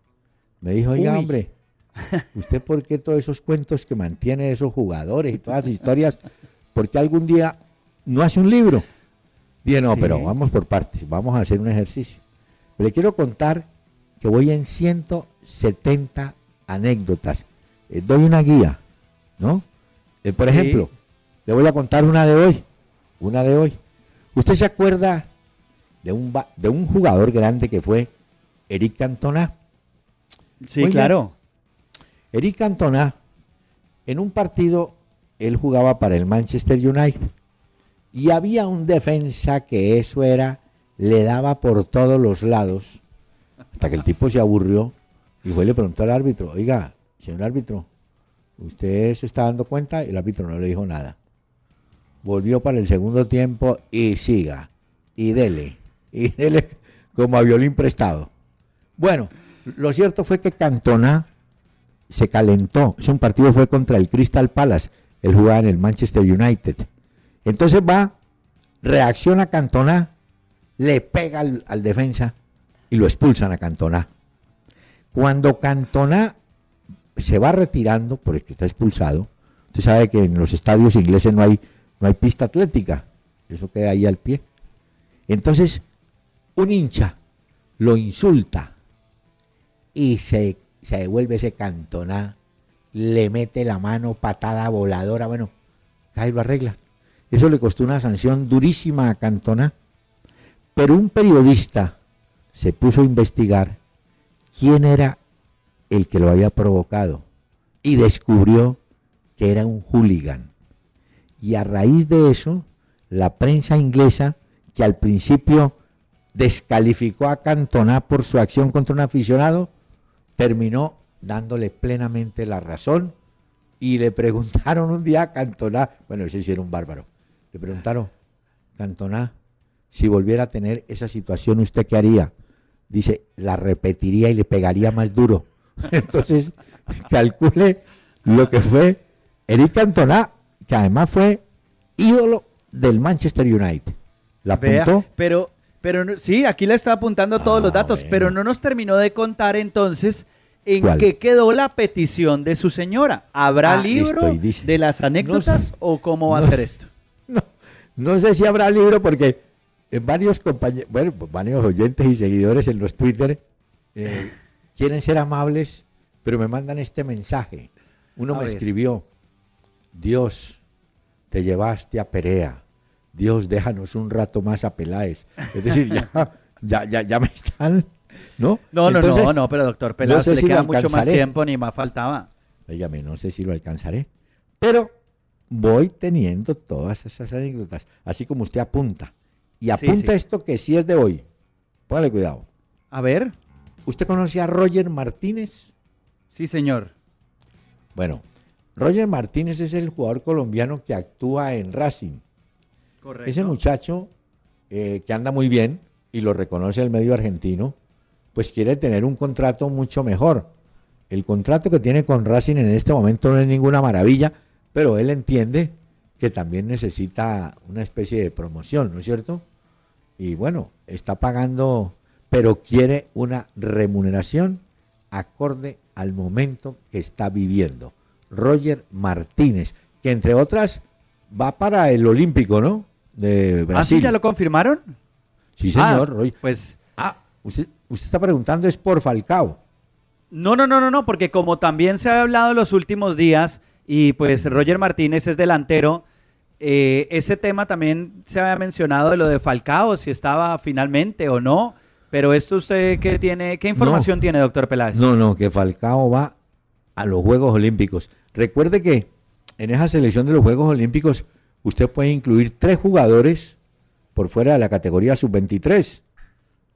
Speaker 1: me dijo, oiga,
Speaker 2: Uy.
Speaker 1: hombre, ¿usted por qué todos esos cuentos que mantiene esos jugadores y todas las historias, por qué algún día no hace un libro? Dije, no,
Speaker 2: Sí.
Speaker 1: pero vamos por partes, vamos a hacer un ejercicio. Le quiero contar que voy en 170 anécdotas. Eh, doy una guía, ¿no? Eh, por
Speaker 2: Sí.
Speaker 1: ejemplo, le voy a contar una de hoy, una de hoy. ¿Usted se acuerda de un, de un jugador grande que fue Eric Cantona?
Speaker 2: Sí,
Speaker 1: Oiga.
Speaker 2: claro.
Speaker 1: Eric Cantona, en un partido, él jugaba para el Manchester United. Y había un defensa que eso era, le daba por todos los lados, hasta que el tipo se aburrió y fue y le preguntó al árbitro, oiga, señor árbitro, ¿usted se está dando cuenta? Y el árbitro no le dijo nada. Volvió para el segundo tiempo y siga, y dele, y dele como a violín prestado. Bueno, lo cierto fue que Cantona se calentó. Ese un partido fue contra el Crystal Palace. Él jugaba en el Manchester United. Entonces va, reacciona Cantona, le pega al, al defensa y lo expulsan a Cantona. Cuando Cantona se va retirando, porque está expulsado, usted sabe que en los estadios ingleses no hay, no hay pista atlética. Eso queda ahí al pie. Entonces, un hincha lo insulta y se, se devuelve ese Cantona, le mete la mano, patada voladora, bueno, ahí lo arregla. Eso le costó una sanción durísima a Cantona. Pero un periodista se puso a investigar quién era el que lo había provocado y descubrió que era un hooligan. Y a raíz de eso, la prensa inglesa, que al principio descalificó a Cantona por su acción contra un aficionado, terminó dándole plenamente la razón y le preguntaron un día a Cantona, bueno, ese sí era un bárbaro, le preguntaron, Cantona, si volviera a tener esa situación, ¿usted qué haría? Dice, la repetiría y le pegaría más duro. Entonces, calcule lo que fue Eric Cantona, que además fue ídolo del Manchester United. ¿La
Speaker 2: Vea,
Speaker 1: apuntó?
Speaker 2: pero, pero sí, aquí le está apuntando todos
Speaker 1: Ah,
Speaker 2: los datos,
Speaker 1: bueno.
Speaker 2: pero no nos terminó de contar entonces en
Speaker 1: ¿Cuál?
Speaker 2: qué quedó la petición de su señora. ¿Habrá
Speaker 1: Ah,
Speaker 2: libro de las anécdotas
Speaker 1: sé.
Speaker 2: o cómo va
Speaker 1: No.
Speaker 2: a ser esto?
Speaker 1: No, no sé si habrá libro porque eh, varios compañeros, bueno, varios oyentes y seguidores en los Twitter eh, quieren ser amables, pero me mandan este mensaje. Uno
Speaker 2: A
Speaker 1: me
Speaker 2: ver.
Speaker 1: escribió, Dios, te llevaste a Perea. Dios, déjanos un rato más a Peláez. Es decir, ya, ya, ya, ya me están, ¿no?
Speaker 2: No, no,
Speaker 1: Entonces,
Speaker 2: no, no, pero doctor Peláez,
Speaker 1: sé
Speaker 2: le
Speaker 1: si
Speaker 2: queda mucho más tiempo, ni más faltaba.
Speaker 1: Óigame, no sé si lo alcanzaré, pero voy teniendo todas esas anécdotas, así como usted apunta. Y
Speaker 2: Sí,
Speaker 1: apunta
Speaker 2: sí.
Speaker 1: esto que sí es de hoy. Póngale cuidado.
Speaker 2: A ver,
Speaker 1: ¿Usted conoce a Roger Martínez?
Speaker 2: sí, señor.
Speaker 1: Bueno, Roger Martínez es el jugador colombiano que actúa en Racing.
Speaker 2: Correcto.
Speaker 1: Ese muchacho eh, que anda muy bien y lo reconoce el medio argentino, pues quiere tener un contrato mucho mejor. El contrato que tiene con Racing en este momento no es ninguna maravilla, pero él entiende que también necesita una especie de promoción, ¿no es cierto? Y bueno, está pagando, pero quiere una remuneración acorde al momento que está viviendo. Roger Martínez, que entre otras va para el Olímpico, ¿no? De
Speaker 2: ¿Ah,
Speaker 1: Brasil.
Speaker 2: sí, ya lo confirmaron?
Speaker 1: Sí, señor.
Speaker 2: Ah,
Speaker 1: Roger.
Speaker 2: pues
Speaker 1: Ah, usted, usted está preguntando es por Falcao.
Speaker 2: No, no, no, no, no, porque como también se ha hablado los últimos días y pues Roger Martínez es delantero, eh, ese tema también se había mencionado de lo de Falcao, si estaba finalmente o no, pero esto usted qué tiene, ¿qué información
Speaker 1: No.
Speaker 2: tiene, doctor Peláez?
Speaker 1: No, no, que Falcao va a los Juegos Olímpicos. Recuerde que en esa selección de los Juegos Olímpicos usted puede incluir tres jugadores por fuera de la categoría sub-23.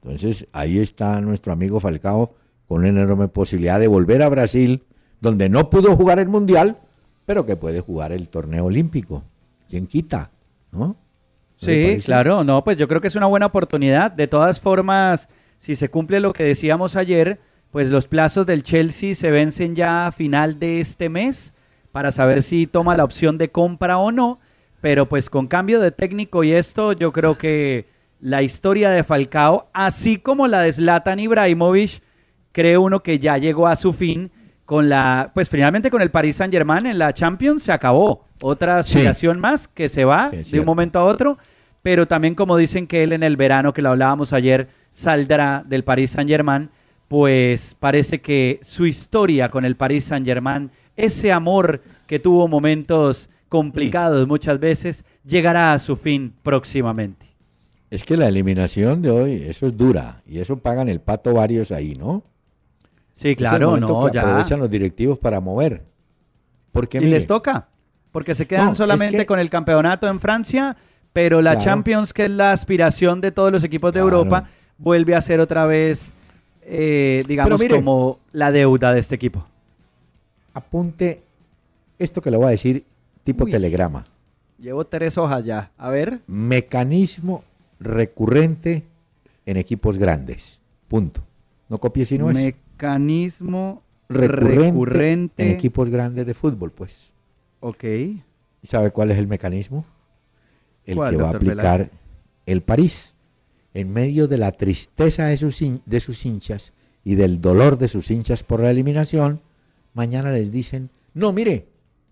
Speaker 1: Entonces ahí está nuestro amigo Falcao con una enorme posibilidad de volver a Brasil, donde no pudo jugar el Mundial, pero que puede jugar el torneo olímpico. ¿Quién quita? ¿No? ¿No le
Speaker 2: Sí, claro, no, pues yo creo que es una buena oportunidad. De todas formas, si se cumple lo que decíamos ayer, pues los plazos del Chelsea se vencen ya a final de este mes para saber si toma la opción de compra o no. Pero pues con cambio de técnico y esto, yo creo que la historia de Falcao, así como la de Zlatan Ibrahimovic, cree uno que ya llegó a su fin con la, pues finalmente con el Paris Saint Germain en la Champions se acabó. Otra
Speaker 1: Sí.
Speaker 2: aspiración más que se va de un momento a otro, pero también como dicen que él en el verano, que lo hablábamos ayer, saldrá del Paris Saint Germain, pues parece que su historia con el Paris Saint Germain, ese amor que tuvo momentos complicados muchas veces, llegará a su fin próximamente.
Speaker 1: Es que la eliminación de hoy, eso es dura. Y eso pagan el pato varios ahí, ¿no?
Speaker 2: Sí,
Speaker 1: Es el
Speaker 2: claro, no,
Speaker 1: que
Speaker 2: ya.
Speaker 1: aprovechan los directivos para mover. Porque
Speaker 2: Y
Speaker 1: mire,
Speaker 2: les toca, porque se quedan
Speaker 1: No, es
Speaker 2: solamente
Speaker 1: que-
Speaker 2: con el campeonato en Francia, pero la
Speaker 1: Claro.
Speaker 2: Champions, que es la aspiración de todos los equipos de
Speaker 1: Claro.
Speaker 2: Europa, vuelve a ser otra vez, eh, digamos,
Speaker 1: mire-
Speaker 2: como la deuda de este equipo.
Speaker 1: apunte esto que le voy a decir tipo
Speaker 2: Uy.
Speaker 1: telegrama.
Speaker 2: Llevo tres hojas ya. A ver.
Speaker 1: Mecanismo recurrente en equipos grandes. Punto. No copie si no es.
Speaker 2: Mecanismo
Speaker 1: Recurrente,
Speaker 2: recurrente.
Speaker 1: en equipos grandes de fútbol, pues.
Speaker 2: Ok.
Speaker 1: ¿Y sabe cuál es el mecanismo? El
Speaker 2: ¿Cuál,
Speaker 1: que va a aplicar el París. En medio de la tristeza de sus, de sus hinchas y del dolor de sus hinchas por la eliminación, mañana les dicen, no, mire,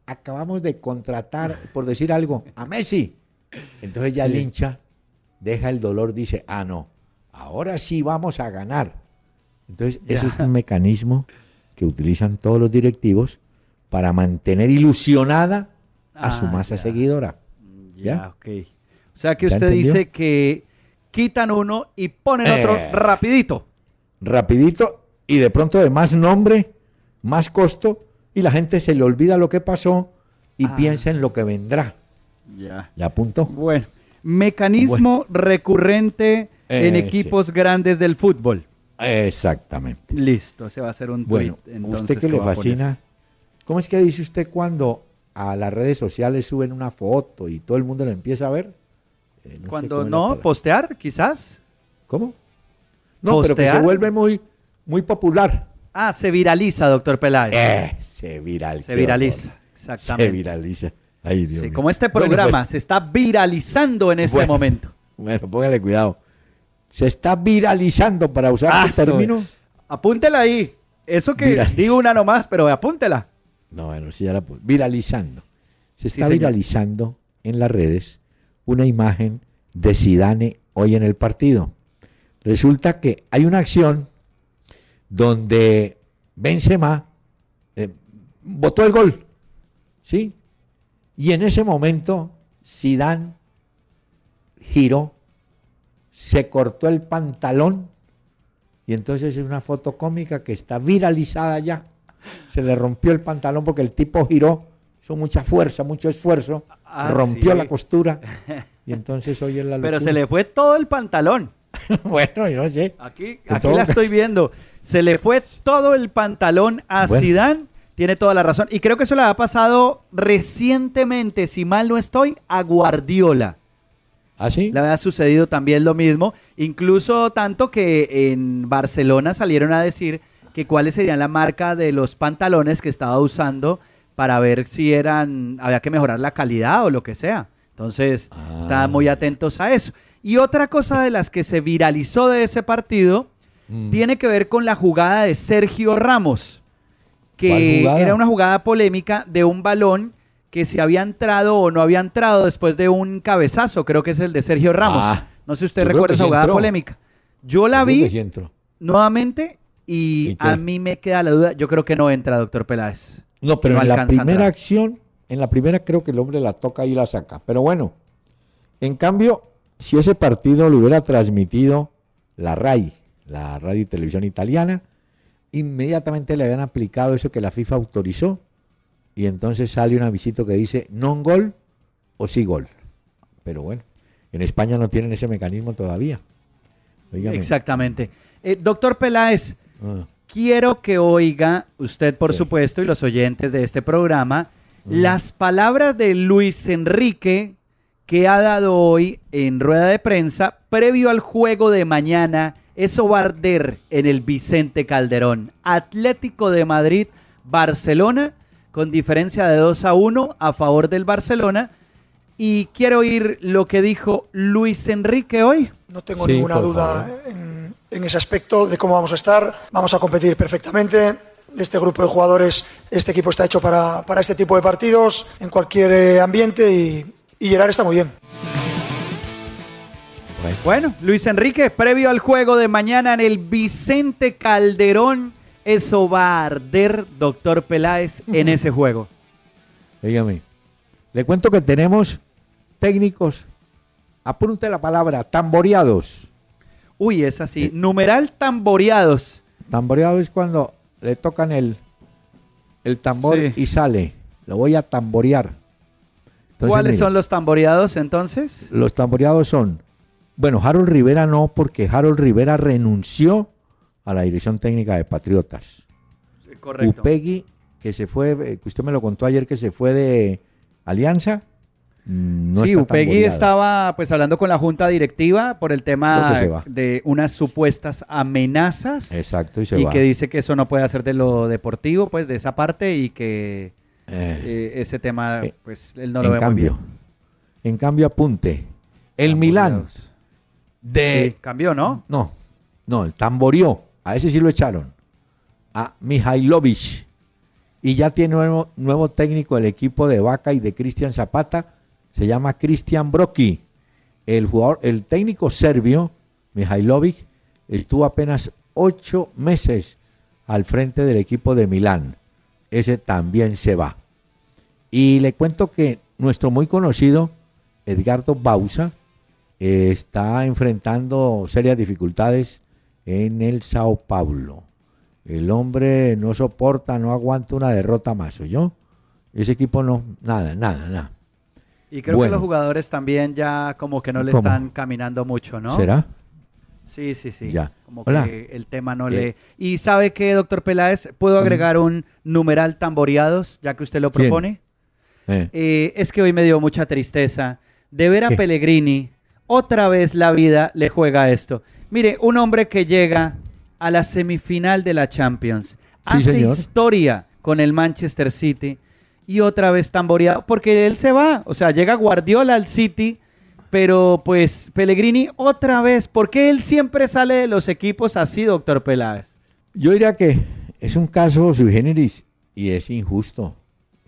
Speaker 1: acabamos de contratar, por decir algo, a Messi. Entonces ya el hincha deja el dolor, dice, ah, no, ahora sí vamos a ganar. Entonces,
Speaker 2: Ya.
Speaker 1: ese es un mecanismo que utilizan todos los directivos para mantener ilusionada a su
Speaker 2: Ah,
Speaker 1: masa
Speaker 2: ya.
Speaker 1: seguidora.
Speaker 2: Ya, ok. O sea que
Speaker 1: ¿Ya
Speaker 2: usted
Speaker 1: entendió?
Speaker 2: dice que quitan uno y ponen otro
Speaker 1: Eh.
Speaker 2: rapidito.
Speaker 1: Rapidito y de pronto de más nombre, más costo y la gente se le olvida lo que pasó y
Speaker 2: Ah.
Speaker 1: piensa en lo que vendrá.
Speaker 2: Ya.
Speaker 1: ¿Ya apuntó?
Speaker 2: Bueno. Mecanismo recurrente en
Speaker 1: Ese.
Speaker 2: equipos grandes del fútbol.
Speaker 1: Exactamente.
Speaker 2: Listo, ese va a ser un
Speaker 1: Bueno,
Speaker 2: tweet. entonces,
Speaker 1: usted que le
Speaker 2: a poner.
Speaker 1: fascina, ¿cómo es que dice usted cuando a las redes sociales suben una foto y todo el mundo la empieza a ver? Eh, no
Speaker 2: Cuando no, postear, quizás.
Speaker 1: ¿Cómo? No, pero que se vuelve muy, muy popular.
Speaker 2: Ah, se viraliza, doctor Peláez.
Speaker 1: Eh, se viral.
Speaker 2: se viraliza. Exactamente.
Speaker 1: Se viraliza. Ay, Dios
Speaker 2: Sí,
Speaker 1: mío.
Speaker 2: como este
Speaker 1: Bueno,
Speaker 2: programa
Speaker 1: pues,
Speaker 2: se está viralizando en este
Speaker 1: Bueno.
Speaker 2: momento.
Speaker 1: Bueno, póngale cuidado. Se está viralizando para usar
Speaker 2: Ah,
Speaker 1: este término.
Speaker 2: Apúntela ahí. Eso que
Speaker 1: Viraliza.
Speaker 2: digo una nomás, pero apúntela.
Speaker 1: No, bueno, sí ya la puse. Viralizando. Se está viralizando en las redes una imagen de Zidane hoy en el partido. Resulta que hay una acción donde Benzema eh, botó el gol, ¿sí? Y en ese momento Zidane giró, se cortó el pantalón y entonces es una foto cómica que está viralizada ya. Se le rompió el pantalón porque el tipo giró, hizo mucha fuerza, mucho esfuerzo,
Speaker 2: Ah,
Speaker 1: rompió
Speaker 2: sí.
Speaker 1: la costura y entonces hoy es la
Speaker 2: Pero se
Speaker 1: locura.
Speaker 2: le fue todo el pantalón.
Speaker 1: bueno, yo sé.
Speaker 2: Aquí, aquí la
Speaker 1: caso.
Speaker 2: estoy viendo. Se le fue todo el pantalón a
Speaker 1: Bueno.
Speaker 2: Zidane. Tiene toda la razón. Y creo que eso le ha pasado recientemente, si mal no estoy, a Guardiola.
Speaker 1: ¿Ah, sí?
Speaker 2: Le había sucedido también lo mismo. Incluso tanto que en Barcelona salieron a decir que cuáles serían la marca de los pantalones que estaba usando para ver si eran, había que mejorar la calidad o lo que sea. Entonces,
Speaker 1: Ah.
Speaker 2: estaban muy atentos a eso. Y otra cosa de las que se viralizó de ese partido
Speaker 1: Mm.
Speaker 2: tiene que ver con la jugada de Sergio Ramos,
Speaker 1: ¿Cuál
Speaker 2: que era una jugada polémica de un balón que si había entrado o no había entrado después de un cabezazo, creo que es el de Sergio Ramos.
Speaker 1: Ah,
Speaker 2: no sé si usted recuerda esa jugada
Speaker 1: entró.
Speaker 2: polémica. Yo la
Speaker 1: Yo
Speaker 2: vi nuevamente y a mí me queda la duda, yo creo que no entra, doctor Peláez.
Speaker 1: No, pero
Speaker 2: no
Speaker 1: en la primera acción, en la primera creo que el hombre la toca y la saca. Pero bueno, en cambio, si ese partido lo hubiera transmitido la RAI, la radio y televisión italiana, inmediatamente le habían aplicado eso que la FIFA autorizó y entonces sale un avisito que dice non gol o sí gol. Pero bueno, en España no tienen ese mecanismo todavía.
Speaker 2: Exactamente. Eh, doctor Peláez,
Speaker 1: Ah,
Speaker 2: quiero que oiga usted, por
Speaker 1: Sí.
Speaker 2: supuesto, y los oyentes de este programa,
Speaker 1: Mm.
Speaker 2: las palabras de Luis Enrique que ha dado hoy en rueda de prensa previo al juego de mañana. Eso va a arder en el Vicente Calderón. Atlético de Madrid, Barcelona, con diferencia de 2 a 1 a favor del Barcelona. Y quiero oír lo que dijo Luis Enrique hoy.
Speaker 6: No tengo
Speaker 1: Sí,
Speaker 6: ninguna duda
Speaker 1: favor.
Speaker 6: en, en ese aspecto de cómo vamos a estar. Vamos a competir perfectamente. Este grupo de jugadores, este equipo está hecho para, para este tipo de partidos, en cualquier eh, ambiente y, y Gerard está muy bien.
Speaker 1: bueno.
Speaker 2: Bueno, Luis Enrique, previo al juego de mañana en el Vicente Calderón, eso va a arder, doctor Peláez, en ese juego.
Speaker 1: Dígame. Le cuento que tenemos técnicos, apunte la palabra, tamboreados.
Speaker 2: Uy, es así. Numeral tamboreados.
Speaker 1: Tamboreado es cuando le tocan el, el tambor
Speaker 2: Sí.
Speaker 1: y sale. Lo voy a tamborear. Entonces,
Speaker 2: ¿Cuáles son los tamboreados entonces?
Speaker 1: Los tamboreados son, bueno, Harold Rivera no, porque Harold Rivera renunció a la dirección técnica de Patriotas.
Speaker 2: Correcto.
Speaker 1: Upegui, que se fue, eh, que usted me lo contó ayer que se fue de Alianza, no
Speaker 2: sí, Upegui estaba pues hablando con la junta directiva por el tema de unas supuestas amenazas
Speaker 1: Exacto, y se
Speaker 2: y
Speaker 1: va.
Speaker 2: que dice que eso no puede hacer de lo deportivo, pues de esa parte y que
Speaker 1: Eh,
Speaker 2: eh, ese tema
Speaker 1: Eh,
Speaker 2: pues él no lo
Speaker 1: en
Speaker 2: ve
Speaker 1: cambio,
Speaker 2: muy bien.
Speaker 1: en cambio apunte, el Milán
Speaker 2: Tamboreados.
Speaker 1: de
Speaker 2: Sí, cambió, ¿no?
Speaker 1: no, no, el tamboreó, a ese sí lo echaron, a Mihailovic y ya tiene nuevo, nuevo técnico del equipo de Vaca y de Cristian Zapata, se llama Cristian Brocky. El jugador, el técnico serbio, Mihailovic, estuvo apenas ocho meses al frente del equipo de Milán. Ese también se va. Y le cuento que nuestro muy conocido Edgardo Bausa eh, está enfrentando serias dificultades en el Sao Paulo. El hombre no soporta, no aguanta una derrota más, yo Ese equipo no, nada, nada, nada.
Speaker 2: Y creo
Speaker 1: Bueno.
Speaker 2: que los jugadores también ya como que no le
Speaker 1: ¿Cómo?
Speaker 2: están caminando mucho, ¿no?
Speaker 1: ¿Será?
Speaker 2: Sí, sí, sí.
Speaker 1: Ya.
Speaker 2: Como
Speaker 1: Hola.
Speaker 2: que el tema no
Speaker 1: Eh.
Speaker 2: le... ¿Y sabe qué, doctor Peláez? ¿Puedo agregar un numeral tamboreados, ya que usted lo propone?
Speaker 1: Eh,
Speaker 2: Eh, es que hoy me dio mucha tristeza de ver a
Speaker 1: ¿Qué?
Speaker 2: Pellegrini. Otra vez la vida le juega esto. Mire, un hombre que llega a la semifinal de la Champions, hace
Speaker 1: señor.
Speaker 2: historia con el Manchester City y otra vez tamboreado, porque él se va, o sea, llega Guardiola al City, pero pues Pellegrini otra vez, ¿por qué él siempre sale de los equipos así, doctor Peláez?
Speaker 1: Yo diría que es un caso sui generis y es injusto.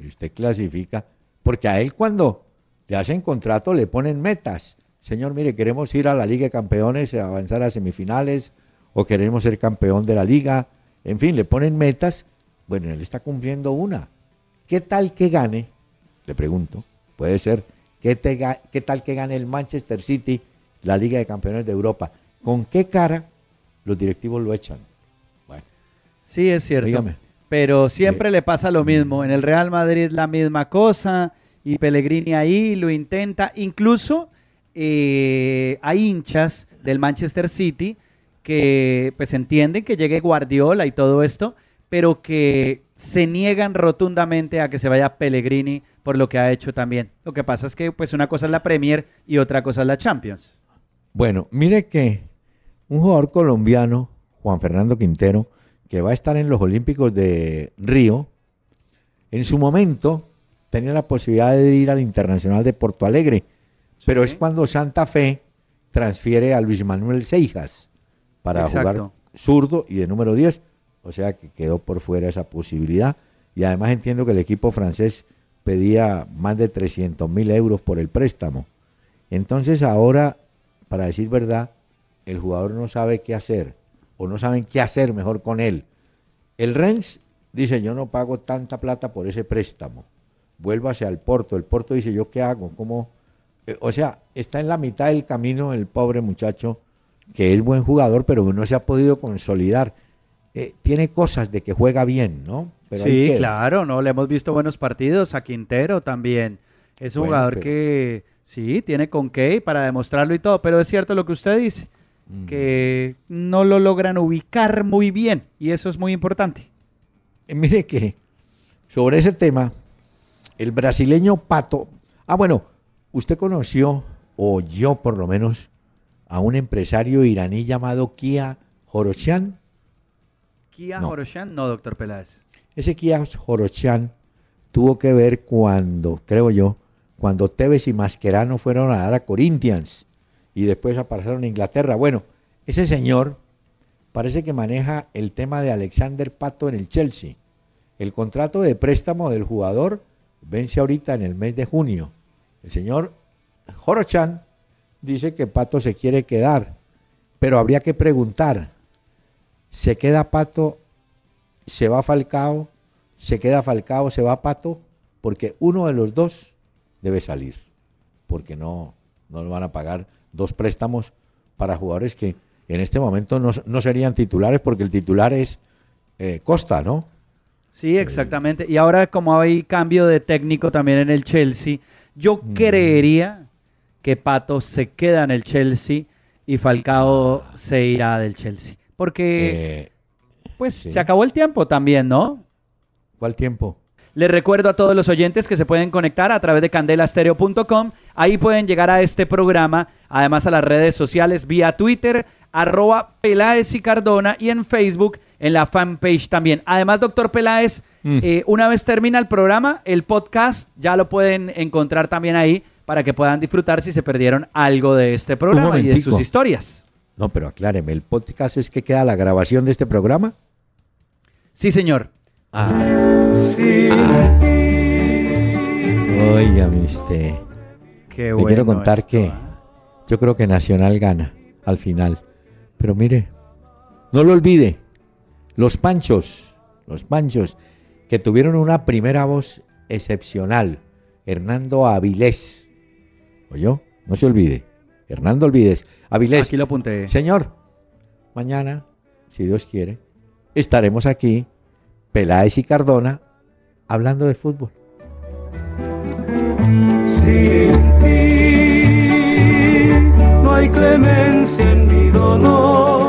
Speaker 1: Usted clasifica, porque a él cuando le hacen contrato le ponen metas. Señor, mire, queremos ir a la Liga de Campeones, avanzar a semifinales, o queremos ser campeón de la liga. En fin, le ponen metas. Bueno, él está cumpliendo una. ¿Qué tal que gane? Le pregunto. Puede ser. ¿Qué, te ga- qué tal que gane el Manchester City la Liga de Campeones de Europa? ¿Con qué cara los directivos lo echan? Bueno,
Speaker 2: Sí, es cierto.
Speaker 1: Dígame.
Speaker 2: Pero siempre le pasa lo mismo. En el Real Madrid la misma cosa y Pellegrini ahí lo intenta. Incluso eh, hay hinchas del Manchester City que pues entienden que llegue Guardiola y todo esto, pero que se niegan rotundamente a que se vaya Pellegrini por lo que ha hecho también. Lo que pasa es que pues una cosa es la Premier y otra cosa es la Champions.
Speaker 1: Bueno, mire que un jugador colombiano, Juan Fernando Quintero, que va a estar en los Olímpicos de Río, en su momento tenía la posibilidad de ir al Internacional de Porto Alegre, pero es cuando Santa Fe transfiere a Luis Manuel Seijas para jugar zurdo y de número 10, o sea que quedó por fuera esa posibilidad. Y además entiendo que el equipo francés pedía más de 300 mil euros por el préstamo. Entonces ahora, para decir verdad, el jugador no sabe qué hacer o no saben qué hacer mejor con él. El Rennes dice, yo no pago tanta plata por ese préstamo. Vuélvase al Porto. El Porto dice, ¿yo qué hago? ¿Cómo? Eh, o sea, está en la mitad del camino el pobre muchacho, que es buen jugador, pero no se ha podido consolidar. Eh, tiene cosas de que juega bien, ¿no? Pero
Speaker 2: sí, claro, no le hemos visto buenos partidos a Quintero también. Es un
Speaker 1: Bueno,
Speaker 2: jugador
Speaker 1: pero-
Speaker 2: que sí tiene con qué para demostrarlo y todo, pero es cierto lo que usted dice,
Speaker 1: Mm.
Speaker 2: que no lo logran ubicar muy bien y eso es muy importante.
Speaker 1: Eh, mire que sobre ese tema, el brasileño Pato, ah bueno, usted conoció, o yo por lo menos, a un empresario iraní llamado Kia Horoshan.
Speaker 2: Kia
Speaker 1: No.
Speaker 2: Horoshan, no, doctor Peláez.
Speaker 1: Ese Kia Horoshan tuvo que ver cuando, creo yo, cuando Tevez y Mascherano fueron a dar a Corinthians y después aparecieron a Inglaterra. Bueno, ese señor parece que maneja el tema de Alexander Pato en el Chelsea. El contrato de préstamo del jugador vence ahorita en el mes de junio. El señor Horochan dice que Pato se quiere quedar, pero habría que preguntar, ¿se queda Pato se va Falcao, se queda Falcao, se va Pato, porque uno de los dos debe salir, porque no, no le van a pagar dos préstamos para jugadores que en este momento no, no serían titulares, porque el titular es eh, Costa, ¿no?
Speaker 2: Sí, exactamente. Y ahora como hay cambio de técnico también en el Chelsea, yo
Speaker 1: Mm.
Speaker 2: creería que Pato se queda en el Chelsea y Falcao se irá del Chelsea. Porque
Speaker 1: Eh,
Speaker 2: pues
Speaker 1: sí.
Speaker 2: se acabó el tiempo también, ¿no?
Speaker 1: ¿Cuál tiempo?
Speaker 2: Les recuerdo a todos los oyentes que se pueden conectar a través de candelastereo.com. Ahí pueden llegar a este programa, además a las redes sociales vía Twitter, arroba Peláez y Cardona y en Facebook, en la fanpage también. Además, doctor Peláez,
Speaker 1: Mm.
Speaker 2: eh, una vez termina el programa, el podcast ya lo pueden encontrar también ahí para que puedan disfrutar si se perdieron algo de este programa y de sus historias.
Speaker 1: No, pero acláreme, ¿el podcast es que queda la grabación de este programa?
Speaker 2: Sí, señor.
Speaker 1: Ah. Óigame usted.
Speaker 2: Qué
Speaker 1: Le
Speaker 2: bueno
Speaker 1: quiero contar
Speaker 2: esto,
Speaker 1: que
Speaker 2: ¿ah?
Speaker 1: yo creo que Nacional gana al final. Pero mire, no lo olvide, los Panchos, los Panchos, que tuvieron una primera voz excepcional, Hernando Avilés. ¿Oyó? No se olvide, Hernando Avilés. Avilés,
Speaker 2: Aquí lo apunté.
Speaker 1: señor, mañana, si Dios quiere, estaremos aquí, Peláez y Cardona, hablando de fútbol.
Speaker 7: Sin ti no hay clemencia en mi dolor.